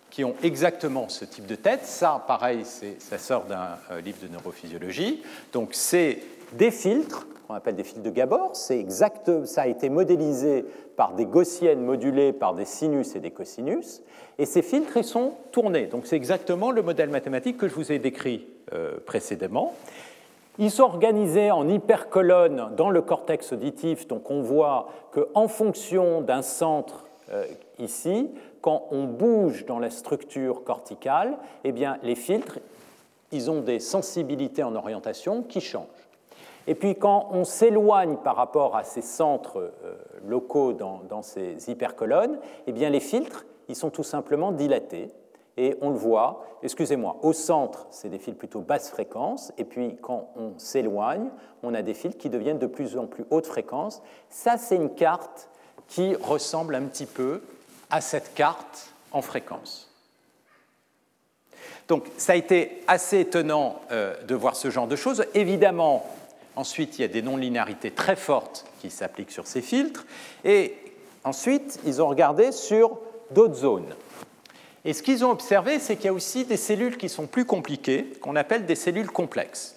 qui ont exactement ce type de tête. Ça, pareil, ça sort d'un euh, livre de neurophysiologie. Donc c'est des filtres qu'on appelle des filtres de Gabor. Exact, ça a été modélisé par des gaussiennes modulées par des sinus et des cosinus. Et ces filtres, ils sont tournés. Donc c'est exactement le modèle mathématique que je vous ai décrit euh, précédemment. Ils sont organisés en hypercolonnes dans le cortex auditif. Donc on voit qu'en fonction d'un centre euh, ici, quand on bouge dans la structure corticale, eh bien, les filtres, ils ont des sensibilités en orientation qui changent. Et puis quand on s'éloigne par rapport à ces centres euh, locaux dans, ces hypercolonnes, eh bien les filtres, ils sont tout simplement dilatés. Et on le voit, excusez-moi, au centre, c'est des fils plutôt basse fréquence, et puis quand on s'éloigne, on a des fils qui deviennent de plus en plus haute fréquence. Ça, c'est une carte qui ressemble un petit peu à cette carte en fréquence. Donc ça a été assez étonnant euh, de voir ce genre de choses. Évidemment, Ensuite, il y a des non-linéarités très fortes qui s'appliquent sur ces filtres. Et ensuite, ils ont regardé sur d'autres zones. Et ce qu'ils ont observé, c'est qu'il y a aussi des cellules qui sont plus compliquées, qu'on appelle des cellules complexes.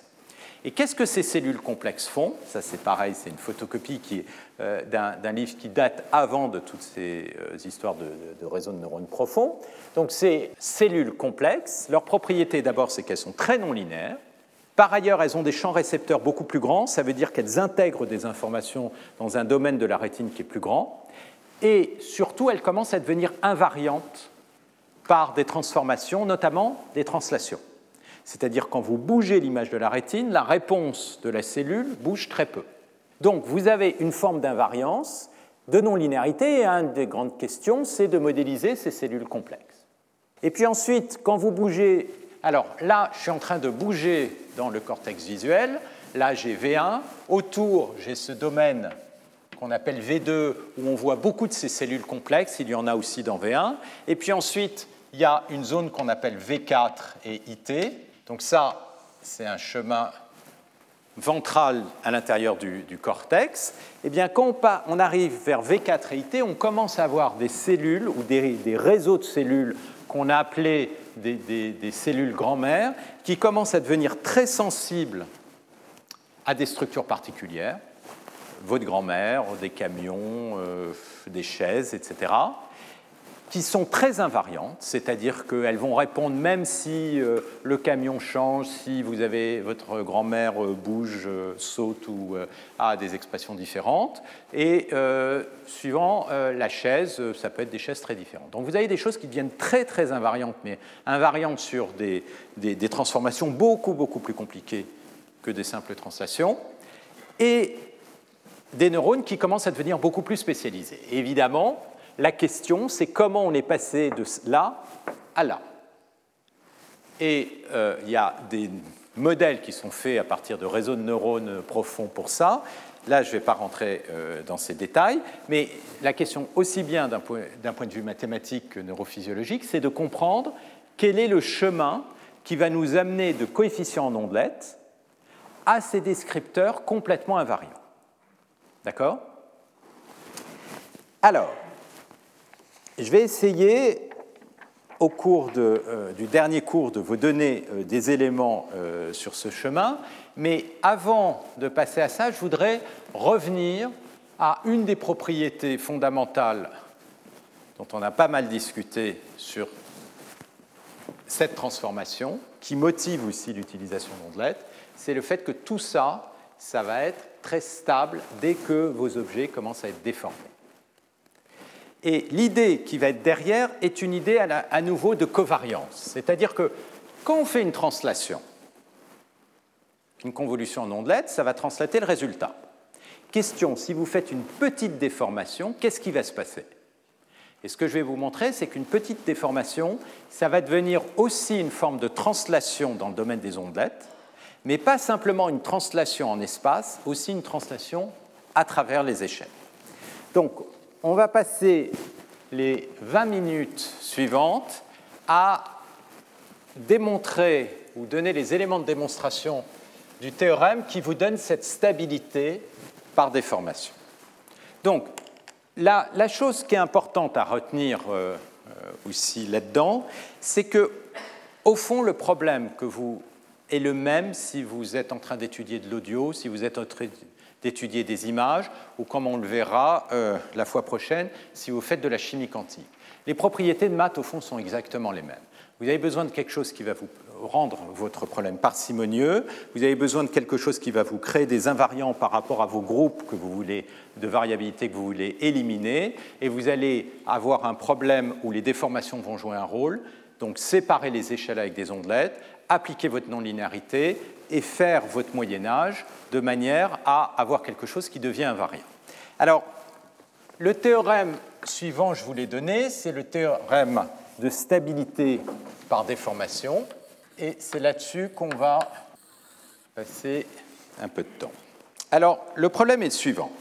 Et qu'est-ce que ces cellules complexes font? Ça, c'est pareil, c'est une photocopie euh, d'un livre qui date avant de toutes ces euh, histoires de, de, réseaux de neurones profonds. Donc, ces cellules complexes, leur propriété d'abord, c'est qu'elles sont très non linéaires. Par ailleurs, elles ont des champs récepteurs beaucoup plus grands, ça veut dire qu'elles intègrent des informations dans un domaine de la rétine qui est plus grand, et surtout, elles commencent à devenir invariantes par des transformations, notamment des translations. C'est-à-dire quand vous bougez l'image de la rétine, la réponse de la cellule bouge très peu. Donc vous avez une forme d'invariance, de non-linéarité, et une des grandes questions, c'est de modéliser ces cellules complexes. Et puis ensuite, quand vous bougez alors là, je suis en train de bouger dans le cortex visuel. Là, j'ai V1. Autour, j'ai ce domaine qu'on appelle V2, où on voit beaucoup de ces cellules complexes. Il y en a aussi dans V1. Et puis ensuite, il y a une zone qu'on appelle V4 et IT. Donc ça, c'est un chemin ventral à l'intérieur du, cortex. Eh bien, quand on, arrive vers V4 et IT, on commence à avoir des cellules ou des réseaux de cellules qu'on a appelés des, cellules grand-mères qui commencent à devenir très sensibles à des structures particulières, votre grand-mère, des camions, euh, des chaises, etc qui sont très invariantes, c'est-à-dire qu'elles vont répondre même si euh, le camion change, si vous avez votre grand-mère euh, bouge, euh, saute ou a des expressions différentes. Et suivant la chaise, ça peut être des chaises très différentes. Donc vous avez des choses qui deviennent très très invariantes, mais invariantes sur des, des, des transformations beaucoup beaucoup plus compliquées que des simples translations. Et des neurones qui commencent à devenir beaucoup plus spécialisés. évidemment, la question, c'est comment on est passé de là à là. Et euh, il y a des modèles qui sont faits à partir de réseaux de neurones profonds pour ça. Là, je ne vais pas rentrer euh, dans ces détails, mais la question, aussi bien d'un point, de vue mathématique que neurophysiologique, c'est de comprendre quel est le chemin qui va nous amener de coefficients en ondelettes à ces descripteurs complètement invariants. D'accord? Alors, je vais essayer, au cours euh, du dernier cours, de vous donner euh, des éléments euh, sur ce chemin, mais avant de passer à ça, je voudrais revenir à une des propriétés fondamentales dont on a pas mal discuté sur cette transformation, qui motive aussi l'utilisation d'ondelettes, c'est le fait que tout ça, ça va être très stable dès que vos objets commencent à être déformés. Et l'idée qui va être derrière est une idée à, nouveau de covariance. C'est-à-dire que quand on fait une translation, une convolution en ondelette, ça va translater le résultat. Question, si vous faites une petite déformation, qu'est-ce qui va se passer? Et ce que je vais vous montrer, c'est qu'une petite déformation, ça va devenir aussi une forme de translation dans le domaine des ondelettes, mais pas simplement une translation en espace, aussi une translation à travers les échelles. Donc, on va passer les 20 minutes suivantes à démontrer ou donner les éléments de démonstration du théorème qui vous donne cette stabilité par déformation. Donc, la, chose qui est importante à retenir euh, euh, aussi là-dedans, c'est que, au fond, le problème que vous est le même si vous êtes en train d'étudier de l'audio, si vous êtes en train d'étudier des images, ou comme on le verra euh, la fois prochaine, si vous faites de la chimie quantique. Les propriétés de maths, au fond, sont exactement les mêmes. Vous avez besoin de quelque chose qui va vous rendre votre problème parcimonieux, vous avez besoin de quelque chose qui va vous créer des invariants par rapport à vos groupes que vous voulez, de variabilité que vous voulez éliminer, et vous allez avoir un problème où les déformations vont jouer un rôle, donc séparer les échelles avec des ondelettes, appliquer votre non-linéarité et faire votre Moyen Âge de manière à avoir quelque chose qui devient invariant. Alors, le théorème suivant, je vous l'ai donné, c'est le théorème de stabilité par déformation, et c'est là-dessus qu'on va passer un peu de temps. Alors, le problème est le suivant.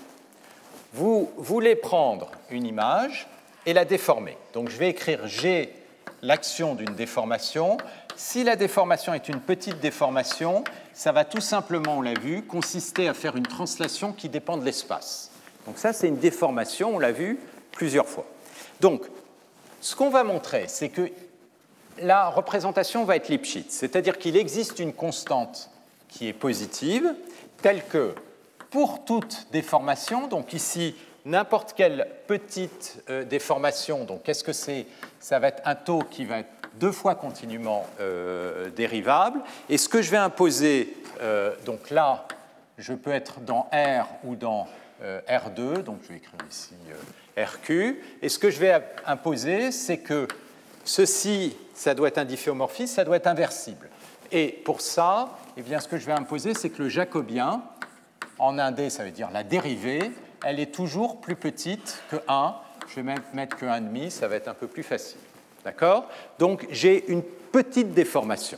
Vous voulez prendre une image et la déformer. Donc, je vais écrire G, l'action d'une déformation. Si la déformation est une petite déformation, ça va tout simplement, on l'a vu, consister à faire une translation qui dépend de l'espace. Donc ça, c'est une déformation, on l'a vu plusieurs fois. Donc, ce qu'on va montrer, c'est que la représentation va être Lipschitz, c'est-à-dire qu'il existe une constante qui est positive, telle que pour toute déformation, donc ici, n'importe quelle petite euh, déformation, donc qu'est-ce que c'est? Ça va être un taux qui va être deux fois continuellement euh, dérivable. Et ce que je vais imposer, euh, donc là, je peux être dans R ou dans R2, donc je vais écrire ici RQ. Et ce que je vais imposer, c'est que ceci, ça doit être un difféomorphisme, ça doit être inversible. Et pour ça, eh bien, ce que je vais imposer, c'est que le jacobien, en un D, ça veut dire la dérivée, elle est toujours plus petite que 1. Je vais même mettre que 1,5, ça va être un peu plus facile. D'accord? Donc j'ai une petite déformation.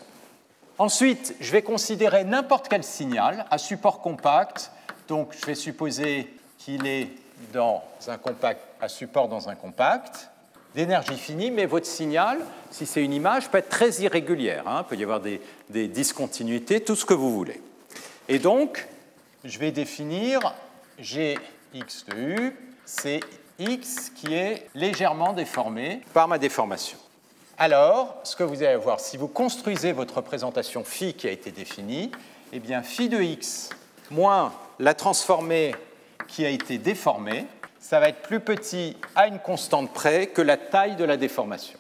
Ensuite, je vais considérer n'importe quel signal à support compact. Donc je vais supposer qu'il est dans un compact, à support dans un compact, d'énergie finie, mais votre signal, si c'est une image, peut être très irrégulière. Hein. il peut y avoir des, des discontinuités, tout ce que vous voulez. Et donc, je vais définir Gx de U, c'est x qui est légèrement déformé par ma déformation. Alors, ce que vous allez voir, si vous construisez votre représentation phi qui a été définie, eh bien phi de x moins la transformée qui a été déformée, ça va être plus petit à une constante près que la taille de la déformation.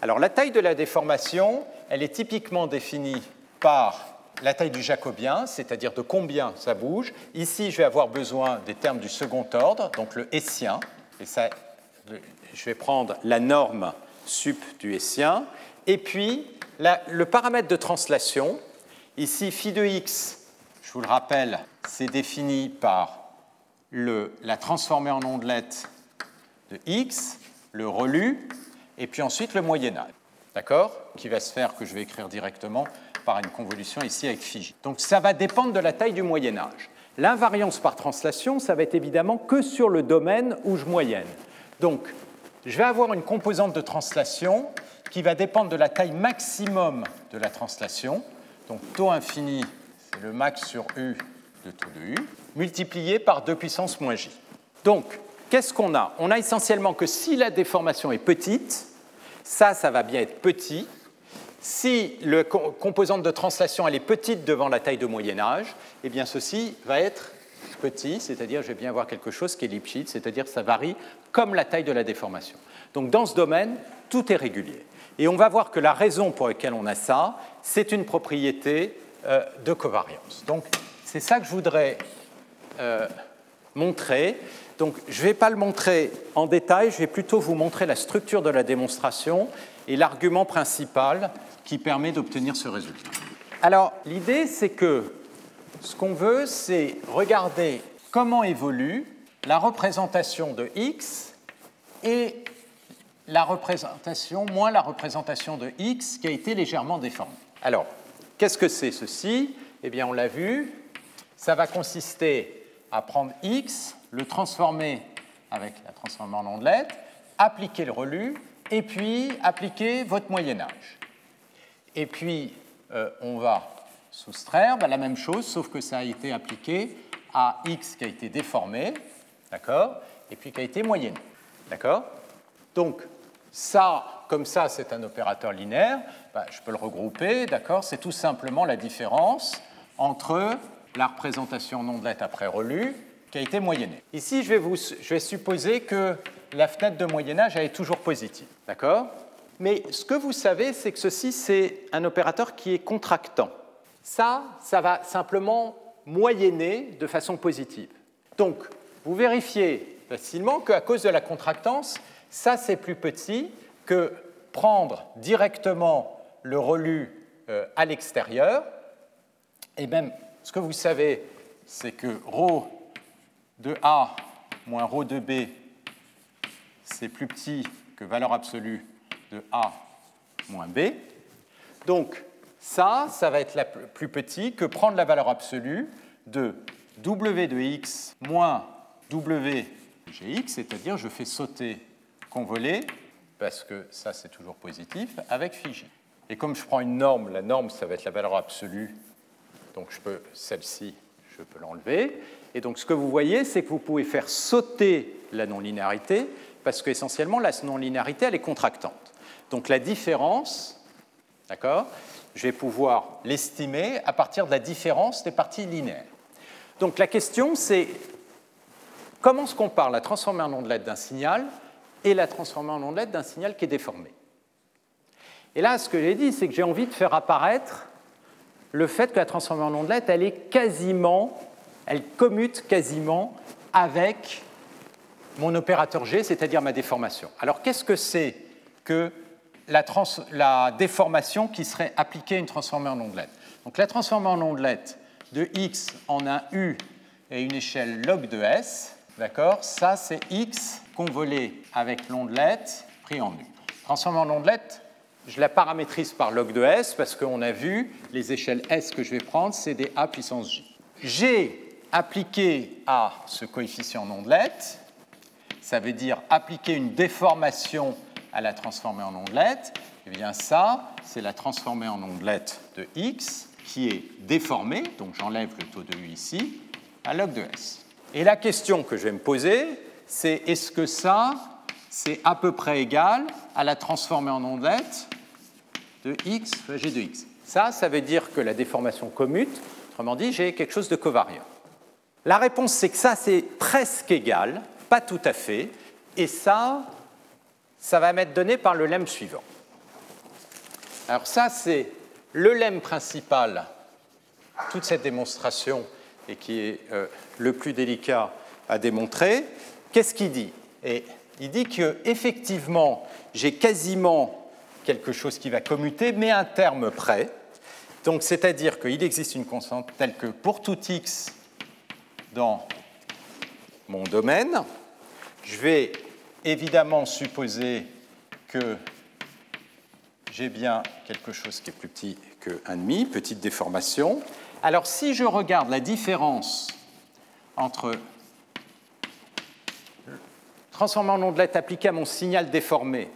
Alors la taille de la déformation, elle est typiquement définie par la taille du jacobien, c'est-à-dire de combien ça bouge. Ici, je vais avoir besoin des termes du second ordre, donc le hessien. Et ça, je vais prendre la norme sup du hessien. Et puis, le paramètre de translation, ici, phi de x, je vous le rappelle, c'est défini par le, la transformée en ondelette de x, le relu, et puis ensuite le moyen-âge, d'accord? Qui va se faire, que je vais écrire directement, par une convolution ici avec phi. Donc ça va dépendre de la taille du moyen-âge. L'invariance par translation, ça va être évidemment que sur le domaine où je moyenne. Donc, je vais avoir une composante de translation qui va dépendre de la taille maximum de la translation. Donc, taux infini, c'est le max sur U de taux de U, multiplié par 2 puissance moins J. Donc, qu'est-ce qu'on a? On a essentiellement que si la déformation est petite, ça, ça va bien être petit, si la composante de translation elle est petite devant la taille de moyen âge, eh bien ceci va être petit, c'est-à-dire je vais bien avoir quelque chose qui est Lipschitz, c'est-à-dire ça varie comme la taille de la déformation. Donc dans ce domaine, tout est régulier. Et on va voir que la raison pour laquelle on a ça, c'est une propriété euh, de covariance. Donc c'est ça que je voudrais euh, montrer. Donc je ne vais pas le montrer en détail, je vais plutôt vous montrer la structure de la démonstration et l'argument principal qui permet d'obtenir ce résultat. Alors, l'idée, c'est que ce qu'on veut, c'est regarder comment évolue la représentation de x et la représentation moins la représentation de x qui a été légèrement déformée. Alors, qu'est-ce que c'est ceci? Eh bien, on l'a vu, ça va consister à prendre x, le transformer avec la transformée en ondelette, appliquer le relu, et puis appliquer votre moyen âge. Et puis, euh, on va soustraire ben, la même chose, sauf que ça a été appliqué à x qui a été déformé, d'accord, et puis qui a été moyenné, d'accord Donc, ça, comme ça, c'est un opérateur linéaire, ben, je peux le regrouper, d'accord C'est tout simplement la différence entre la représentation non de après relu qui a été moyennée. Ici, je vais, vous, je vais supposer que la fenêtre de Moyen Âge est toujours positive. D'accord? Mais ce que vous savez, c'est que ceci, c'est un opérateur qui est contractant. Ça, ça va simplement moyenner de façon positive. Donc, vous vérifiez facilement qu'à cause de la contractance, ça, c'est plus petit que prendre directement le relu euh, à l'extérieur. Et même, ce que vous savez, c'est que ρ de A moins ρ de B c'est plus petit que valeur absolue de A moins B. Donc ça, ça va être plus petit que prendre la valeur absolue de W de x moins W de gx, c'est-à-dire je fais sauter convolé, parce que ça c'est toujours positif, avec phi Et comme je prends une norme, la norme ça va être la valeur absolue, donc je peux, celle-ci, je peux l'enlever. Et donc ce que vous voyez, c'est que vous pouvez faire sauter la non-linéarité parce qu'essentiellement, la non-linéarité, elle est contractante. Donc la différence, d'accord, je vais pouvoir l'estimer à partir de la différence des parties linéaires. Donc la question, c'est comment se compare la transformée en ondelette d'un signal et la transformée en ondelette d'un signal qui est déformé? Et là, ce que j'ai dit, c'est que j'ai envie de faire apparaître le fait que la transformée en ondelette, elle est quasiment, elle commute quasiment avec mon opérateur G, c'est-à-dire ma déformation. Alors qu'est-ce que c'est que la, déformation qui serait appliquée à une transformée en ondelette? Donc la transformée en ondelette de x en un u et une échelle log de s, d'accord? Ça c'est x convolé avec l'ondelette pris en u. Transformée en ondelette, je la paramétrise par log de s parce qu'on a vu les échelles s que je vais prendre, c'est des a puissance j. G appliqué à ce coefficient en ondelette, ça veut dire appliquer une déformation à la transformée en ondelette, et eh bien ça, c'est la transformée en ondelette de x qui est déformée, donc j'enlève le taux de u ici, à log de s. Et la question que je vais me poser, c'est est-ce que ça, c'est à peu près égal à la transformée en ondelette de x fois g de x? Ça, ça veut dire que la déformation commute, autrement dit, j'ai quelque chose de covariant. La réponse, c'est que ça, c'est presque égal, pas tout à fait. Et ça, ça va m'être donné par le lemme suivant. Alors ça, c'est le lemme principal, toute cette démonstration, et qui est euh, le plus délicat à démontrer. Qu'est-ce qu'il dit? Et Il dit qu'effectivement, j'ai quasiment quelque chose qui va commuter, mais un terme près. Donc, c'est-à-dire qu'il existe une constante telle que pour tout x dans mon domaine. Je vais évidemment supposer que j'ai bien quelque chose qui est plus petit que 1,5, petite déformation. Alors si je regarde la différence entre transformant en ondelette appliquée à mon signal déformé,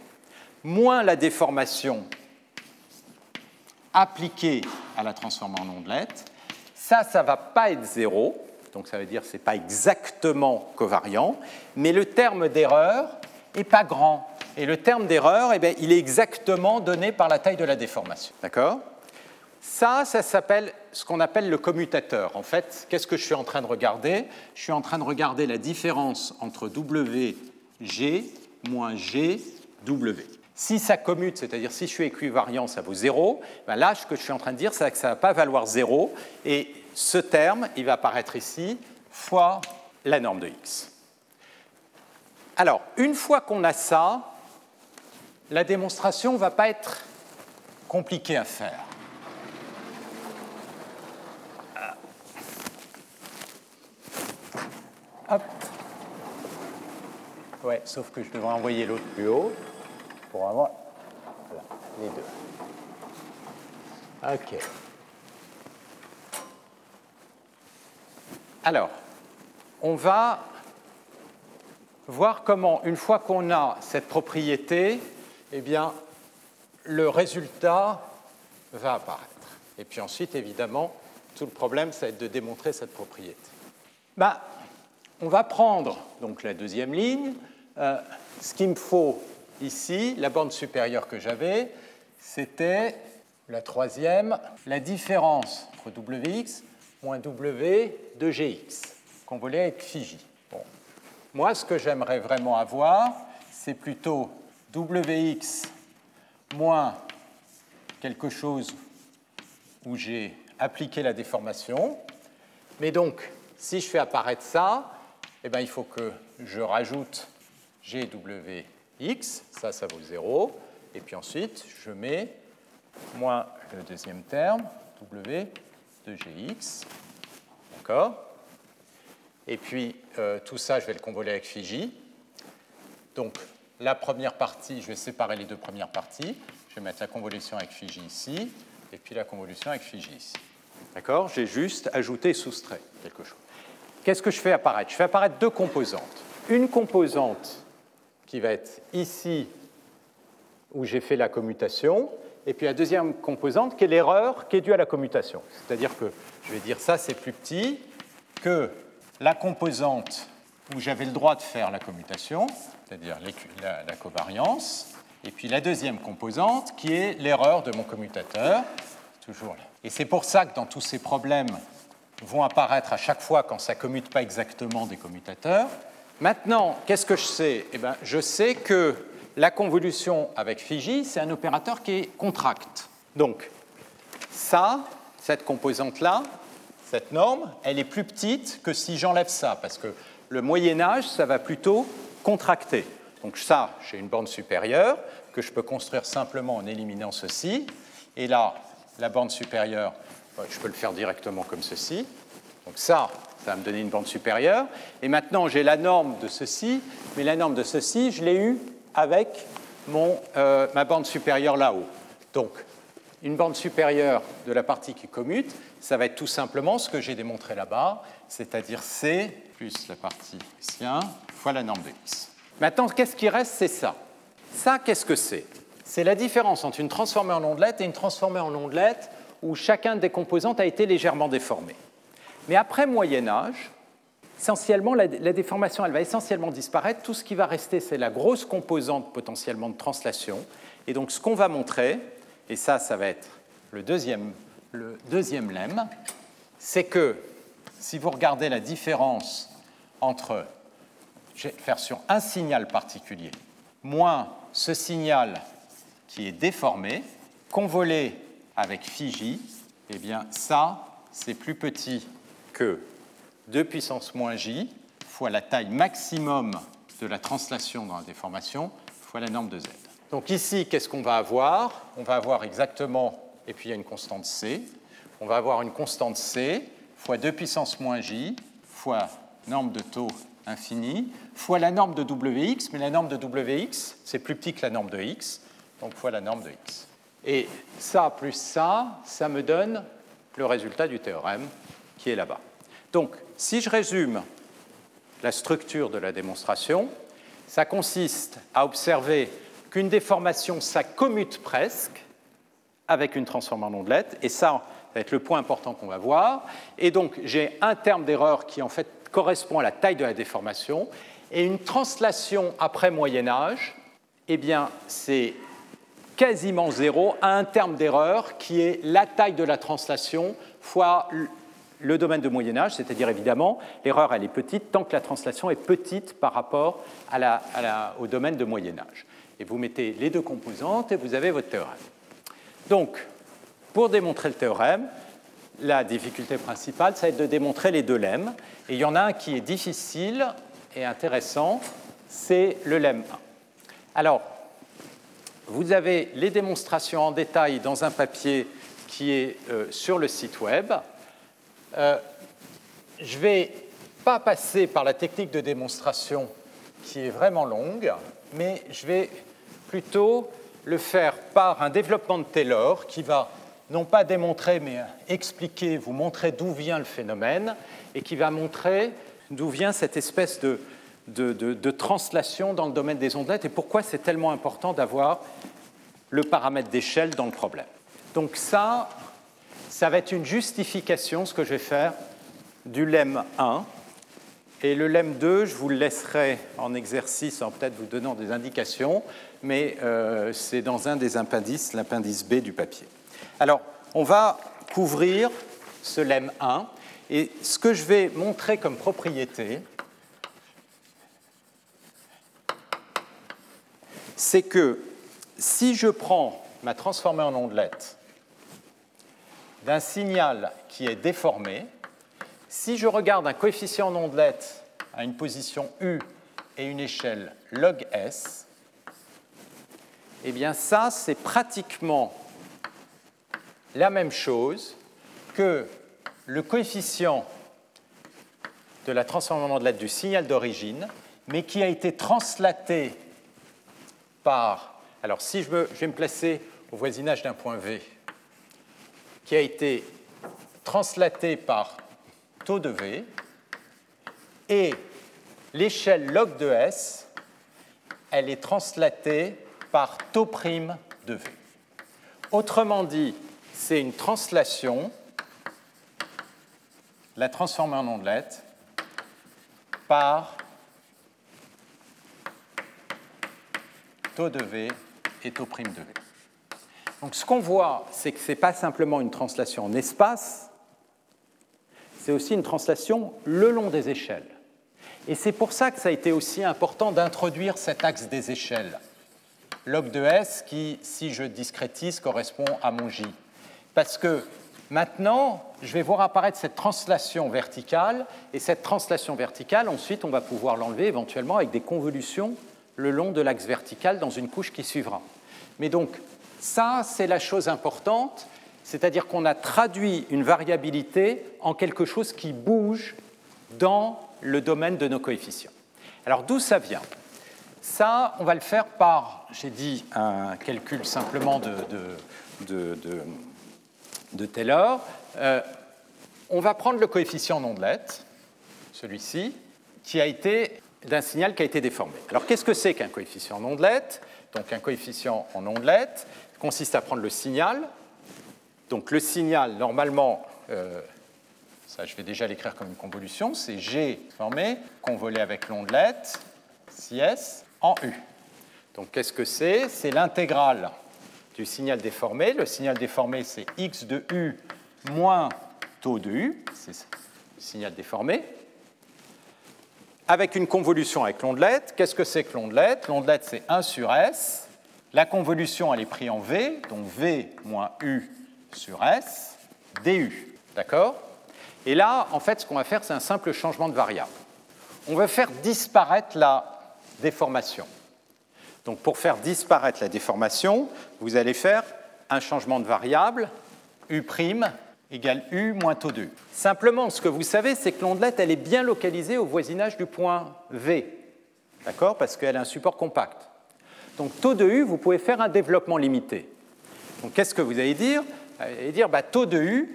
moins la déformation appliquée à la transformée en ondelette, ça, ça ne va pas être zéro, donc ça veut dire que ce n'est pas exactement covariant, mais le terme d'erreur n'est pas grand. Et le terme d'erreur, eh il est exactement donné par la taille de la déformation. D'accord? Ça, ça s'appelle ce qu'on appelle le commutateur. En fait, qu'est-ce que je suis en train de regarder? Je suis en train de regarder la différence entre WG moins GW. Si ça commute, c'est-à-dire si je suis équivariant, ça vaut 0, ben là, ce que je suis en train de dire, c'est que ça ne va pas valoir 0. Et ce terme, il va apparaître ici, fois la norme de x. Alors, une fois qu'on a ça, la démonstration ne va pas être compliquée à faire. Hop. Ouais, sauf que je devrais envoyer l'autre plus haut pour avoir les deux. OK. Alors, on va voir comment, une fois qu'on a cette propriété, eh bien, le résultat va apparaître. Et puis ensuite, évidemment, tout le problème, ça va être de démontrer cette propriété. Ben, on va prendre donc la deuxième ligne. Euh, ce qu'il me faut ici, la bande supérieure que j'avais, c'était la troisième, la différence entre Wx moins W de Gx, convolé avec phi Bon. Moi, ce que j'aimerais vraiment avoir, c'est plutôt Wx moins quelque chose où j'ai appliqué la déformation. Mais donc, si je fais apparaître ça, eh bien, il faut que je rajoute gwx, ça, ça vaut 0, et puis ensuite, je mets moins le deuxième terme, w de gx, d'accord? Et puis, euh, tout ça, je vais le convoler avec phi Donc, la première partie, je vais séparer les deux premières parties. Je vais mettre la convolution avec phi ici, et puis la convolution avec phi ici. D'accord? J'ai juste ajouté et soustrait quelque chose. Qu'est-ce que je fais apparaître? Je fais apparaître deux composantes. Une composante qui va être ici, où j'ai fait la commutation, et puis la deuxième composante qui est l'erreur qui est due à la commutation. C'est-à-dire que je vais dire ça, c'est plus petit que la composante où j'avais le droit de faire la commutation, c'est-à-dire la, covariance, et puis la deuxième composante qui est l'erreur de mon commutateur, toujours là. Et c'est pour ça que dans tous ces problèmes vont apparaître à chaque fois quand ça commute pas exactement des commutateurs. Maintenant, qu'est-ce que je sais? Eh bien, Je sais que la convolution avec Fiji, c'est un opérateur qui est contracte. Donc, ça, cette composante-là, cette norme, elle est plus petite que si j'enlève ça, parce que le Moyen Âge, ça va plutôt contracter. Donc ça, j'ai une bande supérieure que je peux construire simplement en éliminant ceci. Et là, la bande supérieure, je peux le faire directement comme ceci. Donc ça, ça va me donner une bande supérieure. Et maintenant, j'ai la norme de ceci, mais la norme de ceci, je l'ai eue avec mon, euh, ma bande supérieure là-haut. Donc, une bande supérieure de la partie qui commute, ça va être tout simplement ce que j'ai démontré là-bas, c'est-à-dire C plus la partie ici fois la norme de x. Maintenant, qu'est-ce qui reste? C'est ça. Ça, qu'est-ce que c'est? C'est la différence entre une transformée en ondelette et une transformée en ondelette où chacun des composantes a été légèrement déformé. Mais après Moyen Âge, essentiellement, la, déformation va essentiellement disparaître. Tout ce qui va rester, c'est la grosse composante potentiellement de translation. Et donc, ce qu'on va montrer, et ça, ça va être le deuxième, le deuxième lemme, c'est que si vous regardez la différence entre, faire sur un signal particulier, moins ce signal qui est déformé, convolé avec Fiji, eh bien ça, c'est plus petit que 2 puissance moins j fois la taille maximum de la translation dans la déformation fois la norme de z. Donc ici, qu'est-ce qu'on va avoir? On va avoir exactement, et puis il y a une constante c, on va avoir une constante c fois 2 puissance moins j fois norme de taux infini fois la norme de wx, mais la norme de wx, c'est plus petit que la norme de x, donc fois la norme de x. Et ça plus ça, ça me donne le résultat du théorème qui est là-bas. Donc, si je résume la structure de la démonstration, ça consiste à observer qu'une déformation, ça commute presque avec une transformée en ondelette, et ça, va être le point important qu'on va voir. Et donc, j'ai un terme d'erreur qui, en fait, correspond à la taille de la déformation, et une translation après Moyen Âge, eh bien, c'est quasiment zéro à un terme d'erreur qui est la taille de la translation fois le domaine de Moyen Âge, c'est-à-dire évidemment l'erreur elle est petite tant que la translation est petite par rapport au domaine de Moyen Âge. Et vous mettez les deux composantes et vous avez votre théorème. Donc, pour démontrer le théorème, la difficulté principale, ça va être de démontrer les deux lemmes. Et il y en a un qui est difficile et intéressant, c'est le lemme 1. Alors, vous avez les démonstrations en détail dans un papier qui est euh, sur le site web. Euh, je ne vais pas passer par la technique de démonstration qui est vraiment longue, mais je vais plutôt le faire par un développement de Taylor qui va non pas démontrer, mais expliquer, vous montrer d'où vient le phénomène, et qui va montrer d'où vient cette espèce de, translation dans le domaine des ondelettes et pourquoi c'est tellement important d'avoir le paramètre d'échelle dans le problème. Donc ça, ça va être une justification, ce que je vais faire, du lemme 1. Et le lemme 2, je vous le laisserai en exercice en peut-être vous donnant des indications, mais euh, c'est dans un des appendices, l'appendice B du papier. Alors, on va couvrir ce lemme 1. Et ce que je vais montrer comme propriété, c'est que si je prends ma transformée en ondelette d'un signal qui est déformé, si je regarde un coefficient en ondelette à une position U et une échelle log S, eh bien ça, c'est pratiquement la même chose que le coefficient de la transformation en ondelette du signal d'origine, mais qui a été translaté par, alors si je, veux, je vais me placer au voisinage d'un point V, qui a été translaté par taux de V, et l'échelle log de S, elle est translatée par taux prime de V. Autrement dit, c'est une translation, la transformer en ondelette, par taux de V et taux prime de V. Donc ce qu'on voit, c'est que ce n'est pas simplement une translation en espace, c'est aussi une translation le long des échelles. Et c'est pour ça que ça a été aussi important d'introduire cet axe des échelles. Log de S qui, si je discrétise, correspond à mon J. Parce que maintenant, je vais voir apparaître cette translation verticale, et cette translation verticale, ensuite, on va pouvoir l'enlever éventuellement avec des convolutions le long de l'axe vertical dans une couche qui suivra. Mais donc, ça, c'est la chose importante, c'est-à-dire qu'on a traduit une variabilité en quelque chose qui bouge dans le domaine de nos coefficients. Alors, d'où ça vient? Ça, on va le faire par, j'ai dit, un calcul simplement de, de, de, Taylor. Euh, on va prendre le coefficient en ondelette, celui-ci, qui a été d'un signal qui a été déformé. Alors qu'est-ce que c'est qu'un coefficient en ondelette Donc un coefficient en ondelette consiste à prendre le signal. Donc le signal, normalement, euh, ça je vais déjà l'écrire comme une convolution, c'est G formé, convolé avec l'ondelette, si S, en U. Donc qu'est-ce que c'est? C'est l'intégrale du signal déformé. Le signal déformé, c'est x de U moins taux de U, c'est le signal déformé avec une convolution avec l'ondelette. Qu'est-ce que c'est que l'ondelette L'ondelette, c'est 1 sur S. La convolution, elle est prise en V, donc V moins U sur S, DU. D'accord? Et là, en fait, ce qu'on va faire, c'est un simple changement de variable. On va faire disparaître la déformation. Donc, pour faire disparaître la déformation, vous allez faire un changement de variable, U' égale U moins taux 2. Simplement, ce que vous savez, c'est que l'ondelette, elle est bien localisée au voisinage du point V, d'accord? Parce qu'elle a un support compact. Donc, taux de U, vous pouvez faire un développement limité. Donc, qu'est-ce que vous allez dire? Vous allez dire, bah, taux de U,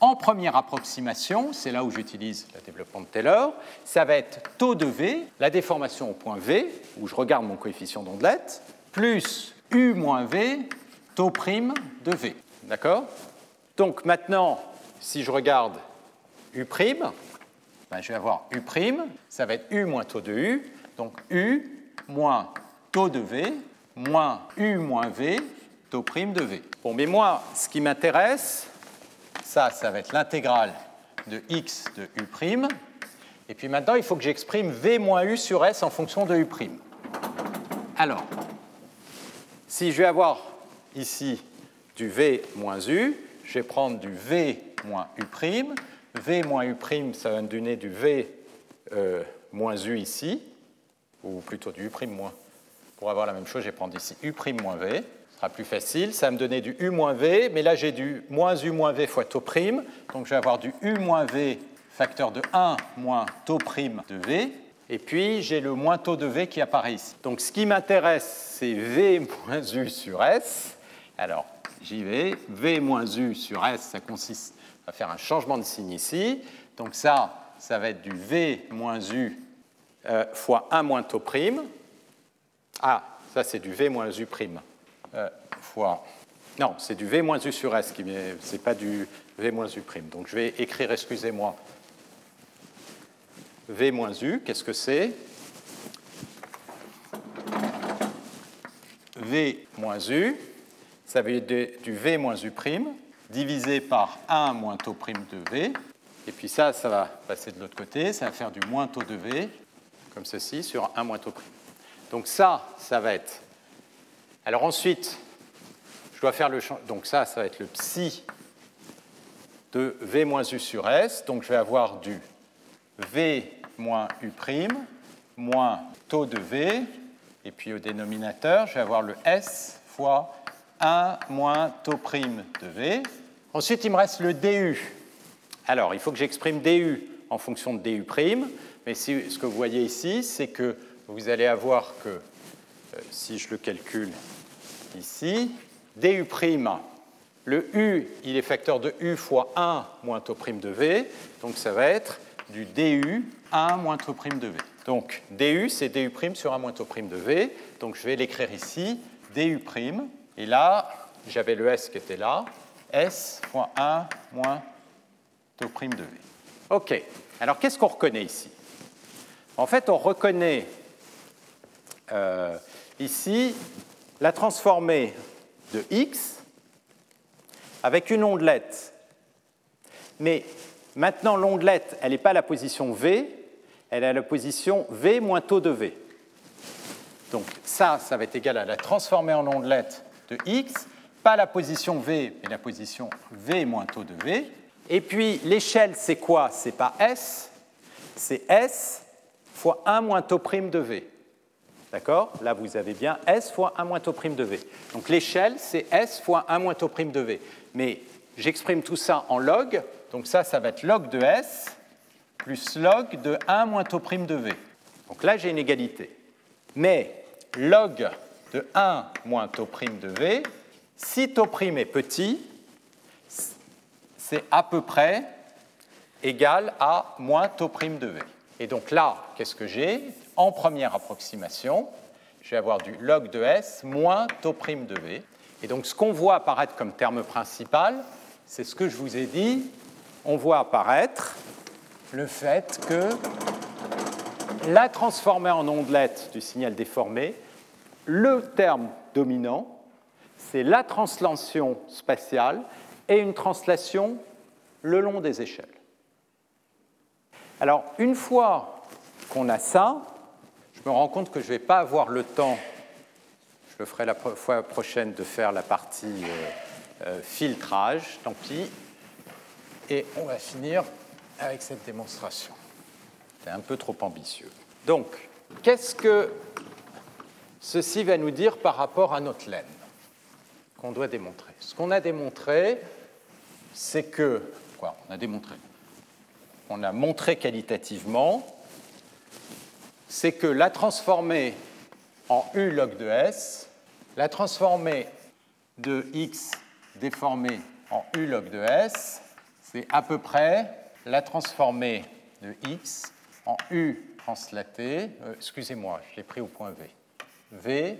en première approximation, c'est là où j'utilise le développement de Taylor, ça va être taux de V, la déformation au point V, où je regarde mon coefficient d'ondelette, plus U moins V, taux prime de V. D'accord? Donc maintenant, si je regarde U', ben, je vais avoir U', ça va être U moins taux de U, donc U moins taux de V moins U moins V, taux prime de V. Bon, mais moi, ce qui m'intéresse, ça, ça va être l'intégrale de x de U'. Et puis maintenant, il faut que j'exprime V moins U sur S en fonction de U'. Alors, si je vais avoir ici du V moins U, je vais prendre du V moins U'. V moins U', ça va me donner du V euh, moins U ici, ou plutôt du U' moins. Pour avoir la même chose, je vais prendre ici U' moins V. Ce sera plus facile. Ça va me donner du U moins V, mais là j'ai du moins U moins V fois taux prime. Donc je vais avoir du U moins V facteur de 1 moins taux prime de V. Et puis j'ai le moins taux de V qui apparaît ici. Donc ce qui m'intéresse, c'est V moins U sur S. Alors j'y V moins U sur S, ça consiste à faire un changement de signe ici. Donc ça, ça va être du V moins U euh, fois 1 moins taux prime. Ah, ça c'est du V moins U prime euh, fois... Non, c'est du V moins U sur S, qui c'est pas du V moins U prime. Donc je vais écrire, excusez-moi, V moins U, qu'est-ce que c'est? V moins U, ça veut dire du V moins U prime, divisé par 1 moins taux prime de V. Et puis ça, ça va passer de l'autre côté, ça va faire du moins taux de V, comme ceci, sur 1 moins taux prime. Donc ça, ça va être... Alors ensuite, je dois faire le... Donc ça, ça va être le psi de V moins U sur S. Donc je vais avoir du V moins U prime moins taux de V. Et puis au dénominateur, je vais avoir le S fois 1 moins taux prime de V. Ensuite, il me reste le DU. Alors, il faut que j'exprime DU en fonction de DU prime, mais ce que vous voyez ici, c'est que vous allez avoir que, euh, si je le calcule ici, DU prime, le U, il est facteur de U fois 1 moins taux prime de V, donc ça va être du DU 1 moins taux prime de V. Donc DU, c'est DU prime sur 1 moins taux prime de V, donc je vais l'écrire ici, DU prime, et là, j'avais le S qui était là, S fois 1 moins taux prime de V. OK. Alors, qu'est-ce qu'on reconnaît ici? En fait, on reconnaît euh, ici la transformée de X avec une ondelette. Mais maintenant, l'ondelette, elle n'est pas à la position V, elle est à la position V moins taux de V. Donc ça, ça va être égal à la transformée en ondelette de X pas la position V, mais la position V moins taux de V. Et puis l'échelle, c'est quoi? C'est pas S, c'est S fois 1 moins taux prime de V. D'accord? Là, vous avez bien S fois 1 moins taux prime de V. Donc l'échelle, c'est S fois 1 moins taux prime de V. Mais j'exprime tout ça en log. Donc ça, ça va être log de S plus log de 1 moins taux prime de V. Donc là, j'ai une égalité. Mais log de 1 moins taux prime de V, si taux prime est petit, c'est à peu près égal à moins taux prime de V. Et donc là, qu'est-ce que j'ai? En première approximation, je vais avoir du log de S moins taux prime de V. Et donc ce qu'on voit apparaître comme terme principal, c'est ce que je vous ai dit. On voit apparaître le fait que la transformée en ondelette du signal déformé, le terme dominant, c'est la translation spatiale et une translation le long des échelles. Alors, une fois qu'on a ça, me rends compte que je ne vais pas avoir le temps, je le ferai la fois prochaine, de faire la partie euh, euh, filtrage, tant pis, et on va finir avec cette démonstration. C'est un peu trop ambitieux. Donc, qu'est-ce que ceci va nous dire par rapport à notre laine qu'on doit démontrer? Ce qu'on a démontré, c'est que. Quoi On a démontré? On a montré qualitativement, c'est que la transformée en U log de S, la transformée de X déformée en U log de S, c'est à peu près la transformée de X en U translaté, euh, excusez-moi, je l'ai pris au point V. V,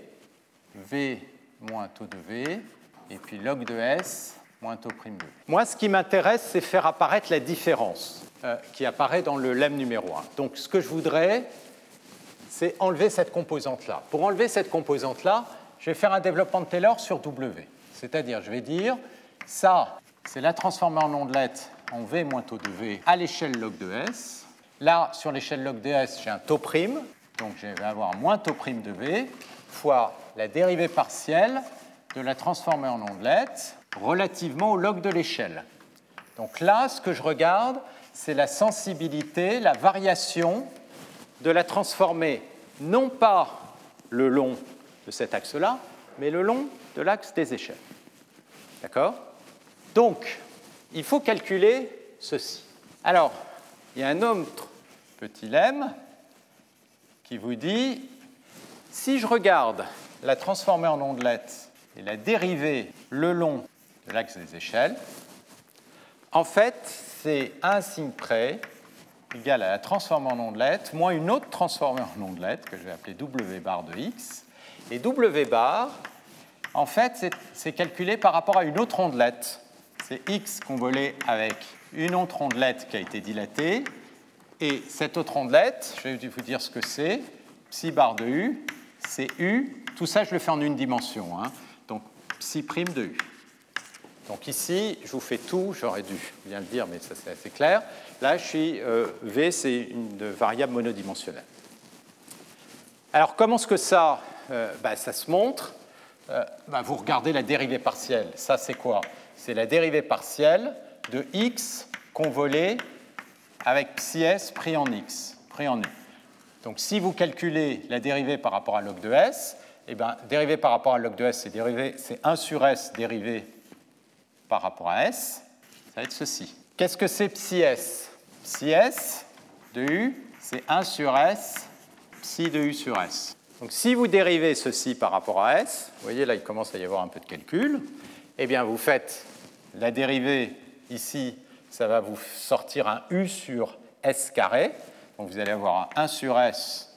V moins taux de V, et puis log de S moins taux prime V. Moi, ce qui m'intéresse, c'est faire apparaître la différence euh, qui apparaît dans le lemme numéro 1. Donc, ce que je voudrais, c'est enlever cette composante-là. Pour enlever cette composante-là, je vais faire un développement de Taylor sur W. C'est-à-dire, je vais dire, ça, c'est la transformée en ondelette en V moins taux de V à l'échelle log de S. Là, sur l'échelle log de S, j'ai un taux prime, donc je vais avoir moins taux prime de V fois la dérivée partielle de la transformer en ondelette relativement au log de l'échelle. Donc là, ce que je regarde, c'est la sensibilité, la variation de la transformée, non pas le long de cet axe-là, mais le long de l'axe des échelles. D'accord? Donc, il faut calculer ceci. Alors, il y a un autre petit lemme qui vous dit, si je regarde la transformée en ondelette et la dérivée le long de l'axe des échelles, en fait, c'est un signe près, égale à la transformée en ondelette moins une autre transformée en ondelette que je vais appeler W bar de x. Et W bar, en fait, c'est calculé par rapport à une autre ondelette. C'est x convolé avec une autre ondelette qui a été dilatée. Et cette autre ondelette, je vais vous dire ce que c'est, psi bar de u, c'est u. Tout ça, je le fais en une dimension. Hein. Donc, psi prime de u. Donc ici, je vous fais tout, j'aurais dû bien le dire, mais ça c'est assez clair. Là, je suis, euh, V, c'est une variable monodimensionnelle. Alors, comment est-ce que ça, euh, bah, se montre? Euh, bah, Vous regardez la dérivée partielle. Ça, c'est quoi? C'est la dérivée partielle de x convolé avec psi s pris en x, pris en u. Donc, si vous calculez la dérivée par rapport à log de s, eh bien, dérivée par rapport à log de s, c'est 1 sur s dérivé par rapport à S, ça va être ceci. Qu'est-ce que c'est psi S? Psi S de U, c'est 1 sur S, psi de U sur S. Donc si vous dérivez ceci par rapport à S, vous voyez là il commence à y avoir un peu de calcul, eh bien vous faites la dérivée ici, ça va vous sortir un U sur S carré. Donc vous allez avoir un 1 sur S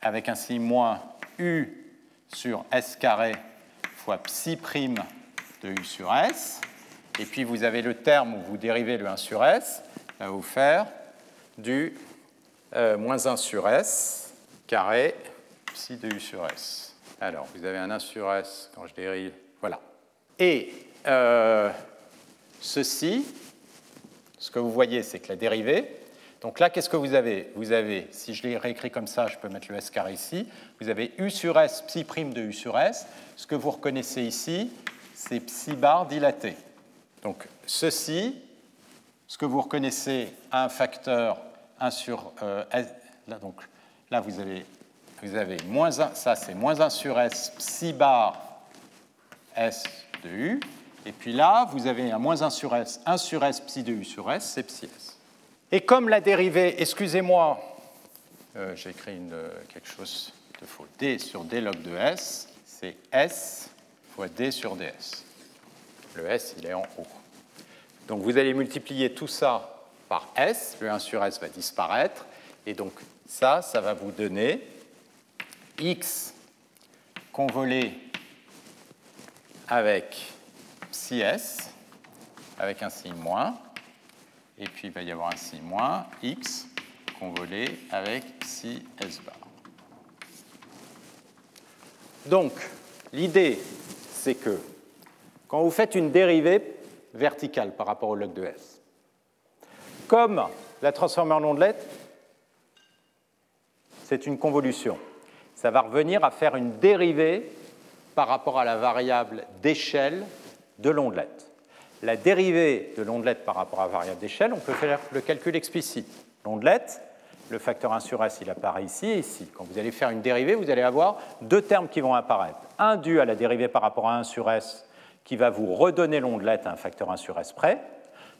avec un signe moins U sur S carré fois psi prime de U sur S. Et puis vous avez le terme où vous dérivez le 1 sur S, va vous faire du euh, moins 1 sur S carré psi de U sur S. Alors, vous avez un 1 sur S quand je dérive. Voilà. Et euh, ceci, ce que vous voyez, c'est que la dérivée. Donc là, qu'est-ce que vous avez? Vous avez, si je l'ai réécrit comme ça, je peux mettre le S carré ici. Vous avez U sur S, psi prime de U sur S. Ce que vous reconnaissez ici, c'est psi bar dilaté. Donc ceci, ce que vous reconnaissez un facteur 1 sur euh, S, là, donc, là vous avez, vous avez moins 1, ça c'est moins 1 sur S psi bar S de U, et puis là vous avez un moins 1 sur S, 1 sur S psi de U sur S, c'est psi S. Et comme la dérivée, excusez-moi, euh, j'ai écrit quelque chose de faux, D sur D log de S, c'est S fois d sur ds. Le s, il est en haut. Donc vous allez multiplier tout ça par s, le 1 sur s va disparaître, et donc ça, ça va vous donner x convolé avec psi s, avec un signe moins, et puis il va y avoir un signe moins, x convolé avec psi s bar. Donc, l'idée, c'est que quand vous faites une dérivée verticale par rapport au log de S, comme la transformée en ondelette, c'est une convolution. Ça va revenir à faire une dérivée par rapport à la variable d'échelle de l'ondelette. La dérivée de l'ondelette par rapport à la variable d'échelle, on peut faire le calcul explicite. L'ondelette, le facteur 1 sur S, il apparaît ici et ici. Quand vous allez faire une dérivée, vous allez avoir deux termes qui vont apparaître. Un dû à la dérivée par rapport à 1 sur S, qui va vous redonner l'ondelette à un facteur 1 sur S près.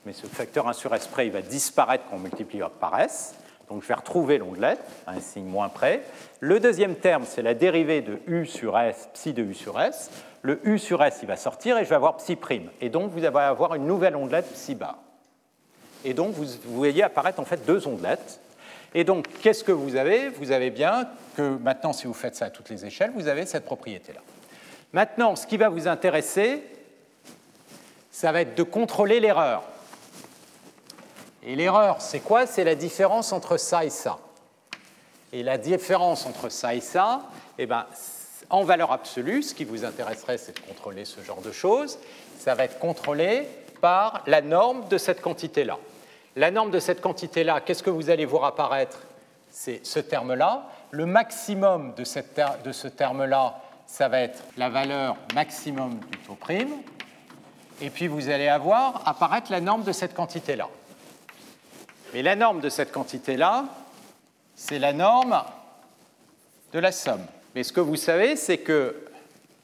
Mais ce facteur 1 sur S près, il va disparaître quand on multiplie par S. Donc je vais retrouver l'ondelette un signe moins près. Le deuxième terme, c'est la dérivée de U sur S, psi de U sur S. Le U sur S, il va sortir et je vais avoir psi prime. Et donc vous allez avoir une nouvelle ondelette psi bar. Et donc vous voyez apparaître en fait deux ondelettes et donc, qu'est-ce que vous avez? Vous avez bien que maintenant, si vous faites ça à toutes les échelles, vous avez cette propriété-là. Maintenant, ce qui va vous intéresser, ça va être de contrôler l'erreur. Et l'erreur, c'est quoi? C'est la différence entre ça et ça. Et la différence entre ça et ça, eh ben, en valeur absolue, ce qui vous intéresserait, c'est de contrôler ce genre de choses. Ça va être contrôlé par la norme de cette quantité-là. La norme de cette quantité-là, qu'est-ce que vous allez voir apparaître? C'est ce terme-là. Le maximum de, de ce terme-là, ça va être la valeur maximum du taux prime. Et puis vous allez avoir apparaître la norme de cette quantité-là. Mais la norme de cette quantité-là, c'est la norme de la somme. Mais ce que vous savez, c'est que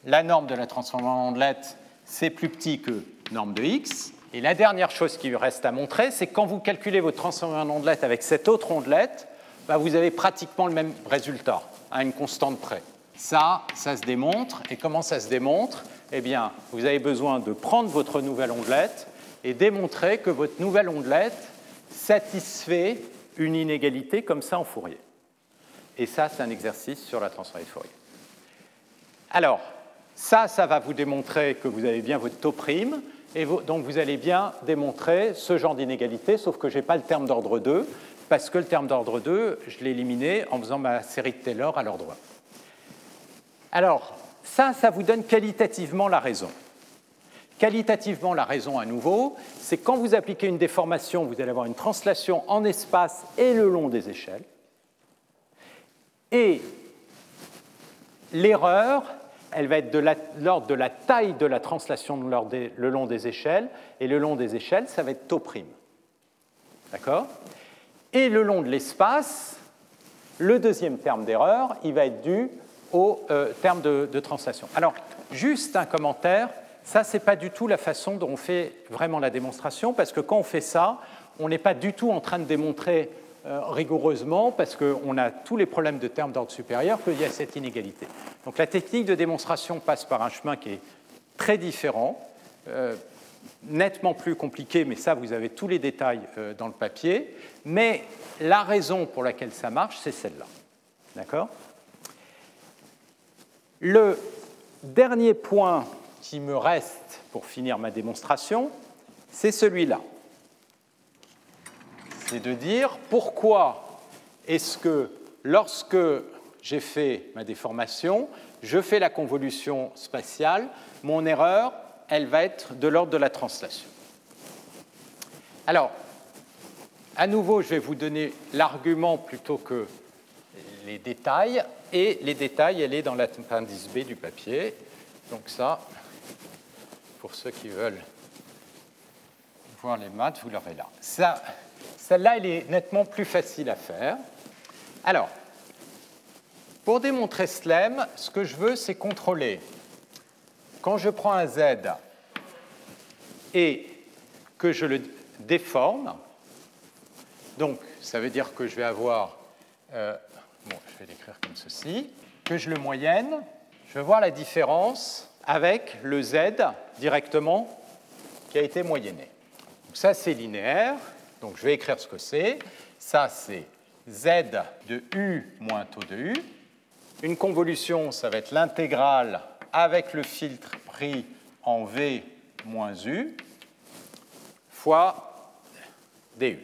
la norme de la transformation en ondelette, c'est plus petit que norme de x. Et la dernière chose qui reste à montrer, c'est quand vous calculez votre transformée en ondelette avec cette autre ondelette, bah, vous avez pratiquement le même résultat, à une constante près. Ça, ça se démontre. Et comment ça se démontre? Eh bien, vous avez besoin de prendre votre nouvelle ondelette et démontrer que votre nouvelle ondelette, satisfait une inégalité comme ça en Fourier. Et ça, c'est un exercice sur la transformée de Fourier. Alors, ça, ça va vous démontrer que vous avez bien votre taux prime, et donc vous allez bien démontrer ce genre d'inégalité, sauf que je n'ai pas le terme d'ordre 2, parce que le terme d'ordre 2, je l'ai éliminé en faisant ma série de Taylor à l'ordre 1. Alors, ça, ça vous donne qualitativement la raison. Qualitativement, la raison à nouveau, c'est quand vous appliquez une déformation, vous allez avoir une translation en espace et le long des échelles. Et l'erreur, elle va être de l'ordre de la taille de la translation le long des échelles, et le long des échelles, ça va être taux prime. D'accord? Et le long de l'espace, le deuxième terme d'erreur, il va être dû au euh, terme de, de translation. Alors, juste un commentaire ça, ce n'est pas du tout la façon dont on fait vraiment la démonstration, parce que quand on fait ça, on n'est pas du tout en train de démontrer rigoureusement, parce qu'on a tous les problèmes de termes d'ordre supérieur, qu'il y a cette inégalité. Donc la technique de démonstration passe par un chemin qui est très différent, euh, nettement plus compliqué, mais ça, vous avez tous les détails euh, dans le papier. Mais la raison pour laquelle ça marche, c'est celle-là. D'accord? Le dernier point qui me reste pour finir ma démonstration, c'est celui-là. C'est de dire pourquoi est-ce que lorsque j'ai fait ma déformation, je fais la convolution spatiale, mon erreur, elle va être de l'ordre de la translation. Alors, à nouveau, je vais vous donner l'argument plutôt que les détails, et les détails, elle est dans l'appendice B du papier. Donc ça, pour ceux qui veulent voir les maths, vous l'aurez là. Ça, celle-là, elle est nettement plus facile à faire. Alors, pour démontrer SLEM, ce que je veux, c'est contrôler. Quand je prends un Z et que je le déforme, donc ça veut dire que je vais avoir, euh, bon, je vais l'écrire comme ceci, que je le moyenne, je vais voir la différence avec le z directement qui a été moyenné. Donc ça, c'est linéaire. Donc je vais écrire ce que c'est. Ça, c'est z de u moins taux de u. Une convolution, ça va être l'intégrale avec le filtre pris en v moins u fois du.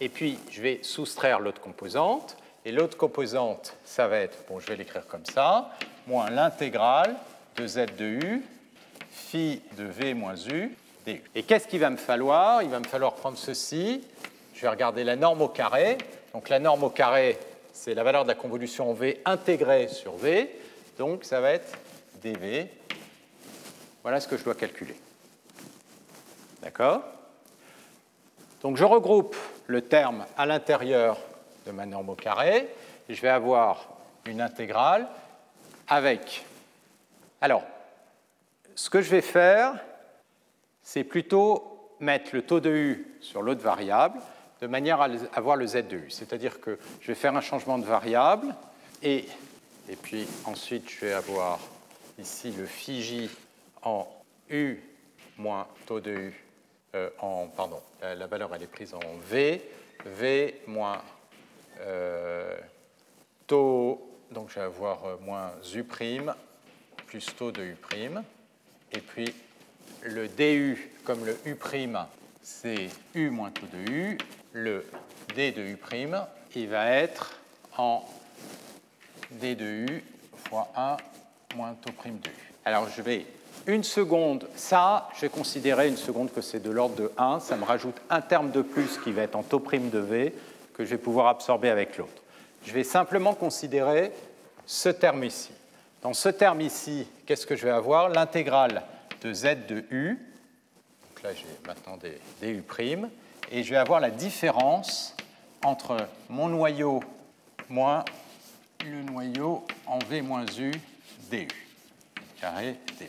Et puis, je vais soustraire l'autre composante. Et l'autre composante, ça va être, bon, je vais l'écrire comme ça, moins l'intégrale de z de u, phi de v moins u, Et qu'est-ce qu'il va me falloir? Il va me falloir prendre ceci. Je vais regarder la norme au carré. Donc la norme au carré, c'est la valeur de la convolution en v intégrée sur v. Donc ça va être dv. Voilà ce que je dois calculer. D'accord? Donc je regroupe le terme à l'intérieur de ma norme au carré. Et je vais avoir une intégrale avec alors, ce que je vais faire, c'est plutôt mettre le taux de U sur l'autre variable de manière à avoir le Z de U. C'est-à-dire que je vais faire un changement de variable et, puis ensuite je vais avoir ici le phi en U moins taux de U euh, en, pardon, la, valeur elle est prise en V, V moins euh, taux, donc je vais avoir euh, moins U prime plus taux de U'. Et puis le DU comme le U', c'est U moins taux de U. Le D de U', il va être en D de U fois 1 moins taux prime de U. Alors je vais une seconde, ça, je vais considérer une seconde que c'est de l'ordre de 1. Ça me rajoute un terme de plus qui va être en taux prime de V que je vais pouvoir absorber avec l'autre. Je vais simplement considérer ce terme ici. Dans ce terme ici, qu'est-ce que je vais avoir? L'intégrale de z de u, donc là j'ai maintenant des, des u', et je vais avoir la différence entre mon noyau moins le noyau en v moins u du, carré dv.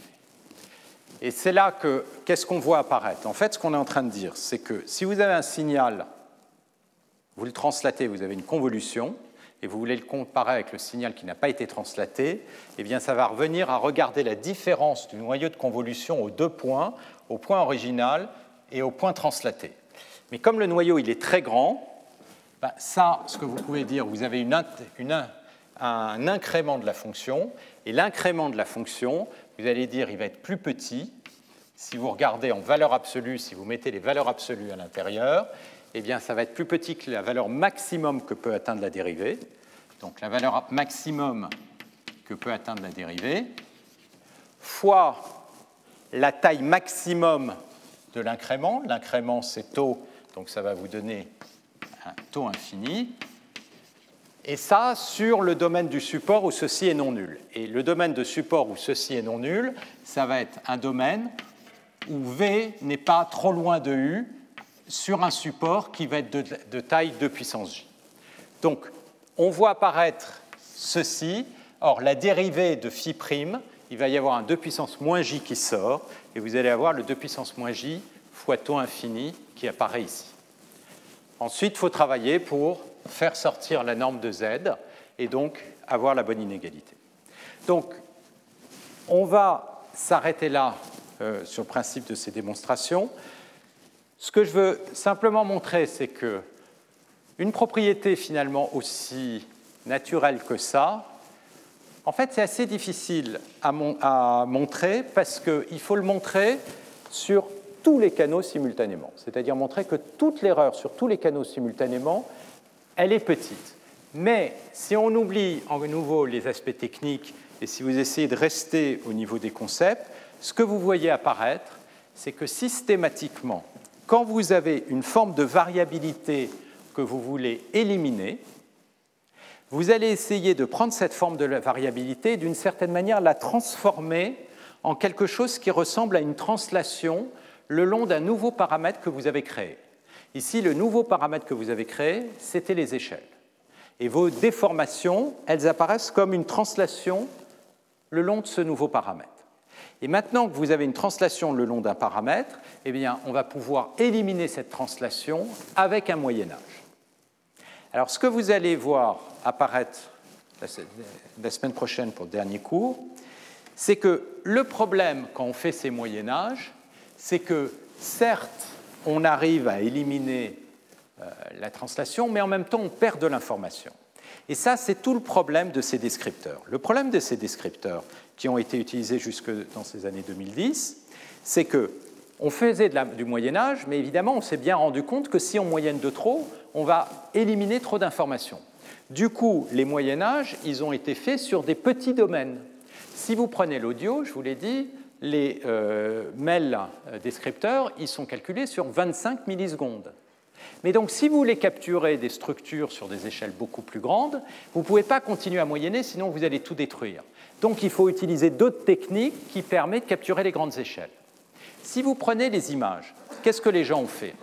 Et c'est là que, qu'est-ce qu'on voit apparaître? En fait, ce qu'on est en train de dire, c'est que si vous avez un signal, vous le translatez, vous avez une convolution, et vous voulez le comparer avec le signal qui n'a pas été translaté, eh bien ça va revenir à regarder la différence du noyau de convolution aux deux points, au point original et au point translaté. Mais comme le noyau il est très grand, ben, ça, ce que vous pouvez dire, vous avez une, un incrément de la fonction, et l'incrément de la fonction, vous allez dire, il va être plus petit. Si vous regardez en valeur absolue, si vous mettez les valeurs absolues à l'intérieur, eh bien, ça va être plus petit que la valeur maximum que peut atteindre la dérivée. Donc, la valeur maximum que peut atteindre la dérivée, fois la taille maximum de l'incrément. L'incrément, c'est taux, donc ça va vous donner un taux infini. Et ça, sur le domaine du support où ceci est non nul. Et le domaine de support où ceci est non nul, ça va être un domaine où V n'est pas trop loin de U sur un support qui va être de, taille 2 puissance J. Donc, on voit apparaître ceci. Or, la dérivée de phi prime, il va y avoir un 2 puissance moins J qui sort, et vous allez avoir le 2 puissance moins J fois taux infini qui apparaît ici. Ensuite, il faut travailler pour faire sortir la norme de Z et donc avoir la bonne inégalité. Donc, on va s'arrêter là euh, sur le principe de ces démonstrations. Ce que je veux simplement montrer, c'est que une propriété finalement aussi naturelle que ça, en fait, c'est assez difficile à, à montrer parce qu'il faut le montrer sur tous les canaux simultanément. C'est-à-dire montrer que toute l'erreur sur tous les canaux simultanément elle est petite. Mais si on oublie en nouveau les aspects techniques et si vous essayez de rester au niveau des concepts, ce que vous voyez apparaître, c'est que systématiquement, quand vous avez une forme de variabilité que vous voulez éliminer, vous allez essayer de prendre cette forme de variabilité et d'une certaine manière la transformer en quelque chose qui ressemble à une translation le long d'un nouveau paramètre que vous avez créé. Ici, le nouveau paramètre que vous avez créé, c'était les échelles. Et vos déformations, elles apparaissent comme une translation le long de ce nouveau paramètre. Et maintenant que vous avez une translation le long d'un paramètre, eh bien, on va pouvoir éliminer cette translation avec un Moyen Âge. Alors, ce que vous allez voir apparaître la semaine prochaine pour le dernier cours, c'est que le problème quand on fait ces Moyen Âges, c'est que certes, on arrive à éliminer euh, la translation, mais en même temps, on perd de l'information. Et ça, c'est tout le problème de ces descripteurs. Le problème de ces descripteurs qui ont été utilisés jusque dans ces années 2010, c'est que on faisait du Moyen Âge, mais évidemment, on s'est bien rendu compte que si on moyenne de trop, on va éliminer trop d'informations. Du coup, les Moyen Âge, ils ont été faits sur des petits domaines. Si vous prenez l'audio, je vous l'ai dit, les euh, mails descripteurs, ils sont calculés sur 25 millisecondes. Mais donc, si vous voulez capturer des structures sur des échelles beaucoup plus grandes, vous ne pouvez pas continuer à moyenner, sinon vous allez tout détruire. Donc, il faut utiliser d'autres techniques qui permettent de capturer les grandes échelles. Si vous prenez les images, qu'est-ce que les gens ont fait?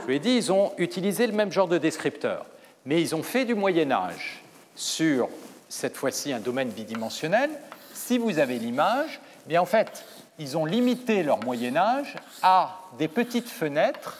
Je vous l'ai dit, ils ont utilisé le même genre de descripteur, mais ils ont fait du Moyen Âge sur, cette fois-ci, un domaine bidimensionnel. Si vous avez l'image, eh bien en fait, ils ont limité leur Moyen Âge à des petites fenêtres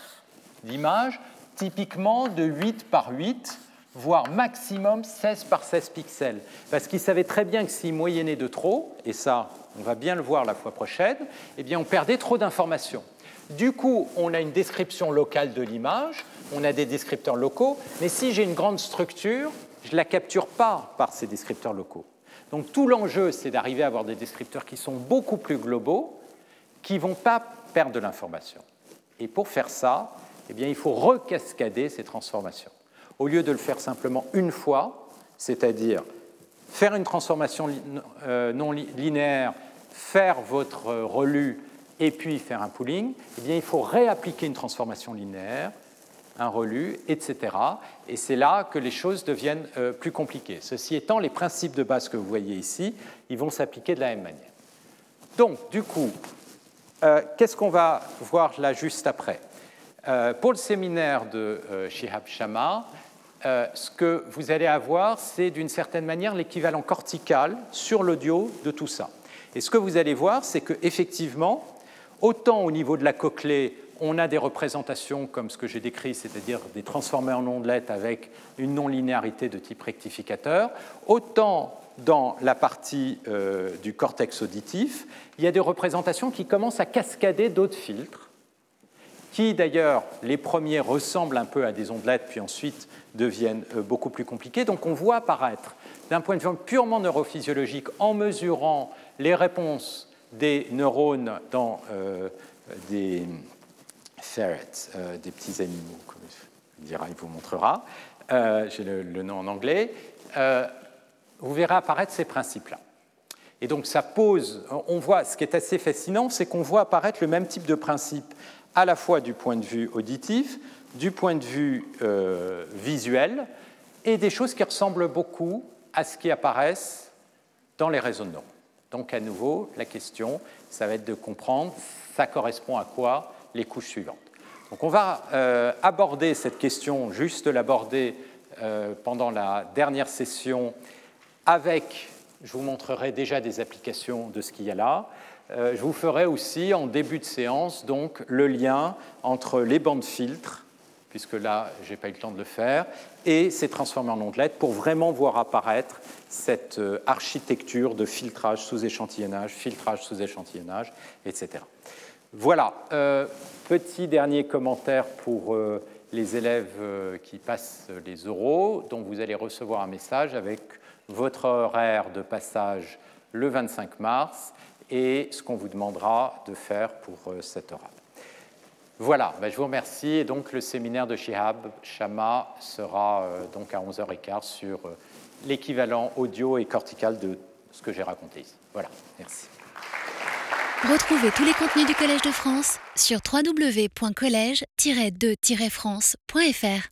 d'image, typiquement de 8 par 8, voire maximum 16 par 16 pixels. Parce qu'ils savaient très bien que s'ils moyennaient de trop, et ça, on va bien le voir la fois prochaine, eh bien, on perdait trop d'informations. Du coup, on a une description locale de l'image, on a des descripteurs locaux, mais si j'ai une grande structure, je ne la capture pas par ces descripteurs locaux. Donc tout l'enjeu, c'est d'arriver à avoir des descripteurs qui sont beaucoup plus globaux, qui ne vont pas perdre de l'information. Et pour faire ça, eh bien, il faut recascader ces transformations. Au lieu de le faire simplement une fois, c'est-à-dire faire une transformation euh, non linéaire, faire votre relu et puis faire un pooling, eh bien, il faut réappliquer une transformation linéaire un relu, etc. Et c'est là que les choses deviennent euh, plus compliquées. Ceci étant, les principes de base que vous voyez ici, ils vont s'appliquer de la même manière. Donc, du coup, euh, qu'est-ce qu'on va voir là juste après? Euh, Pour le séminaire de Shihab Shama, ce que vous allez avoir, c'est d'une certaine manière l'équivalent cortical sur l'audio de tout ça. Et ce que vous allez voir, c'est qu'effectivement, autant au niveau de la cochlée, on a des représentations comme ce que j'ai décrit, c'est-à-dire des transformés en ondelettes avec une non-linéarité de type rectificateur, autant dans la partie euh, du cortex auditif, il y a des représentations qui commencent à cascader d'autres filtres. Qui d'ailleurs, les premiers ressemblent un peu à des ondelettes, puis ensuite deviennent euh, beaucoup plus compliqués. Donc on voit apparaître, d'un point de vue purement neurophysiologique, en mesurant les réponses des neurones dans euh, des ferrets, euh, des petits animaux, comme il vous montrera, j'ai le, nom en anglais, vous verrez apparaître ces principes-là. Et donc ça pose, on voit, ce qui est assez fascinant, c'est qu'on voit apparaître le même type de principe à la fois du point de vue auditif, du point de vue euh, visuel, et des choses qui ressemblent beaucoup à ce qui apparaissent dans les réseaux de neurones. Donc à nouveau, la question, ça va être de comprendre, ça correspond à quoi les couches suivantes. Donc on va euh, aborder cette question, juste l'aborder euh, pendant la dernière session avec, je vous montrerai déjà des applications de ce qu'il y a là, je vous ferai aussi en début de séance donc le lien entre les bandes filtres, puisque là je n'ai pas eu le temps de le faire, et ces transformés en ondelettes pour vraiment voir apparaître cette euh, architecture de filtrage sous échantillonnage, filtrage sous échantillonnage, etc. Voilà, euh, petit dernier commentaire pour les élèves qui passent les oraux, dont vous allez recevoir un message avec votre horaire de passage le 25 mars et ce qu'on vous demandera de faire pour euh, cette oral. Voilà, ben, je vous remercie. Et donc le séminaire de Shihab Shama sera euh, donc à 11h15 sur euh, l'équivalent audio et cortical de ce que j'ai raconté ici. Voilà, merci. Retrouvez tous les contenus du Collège de France sur www.colège-2-france.fr.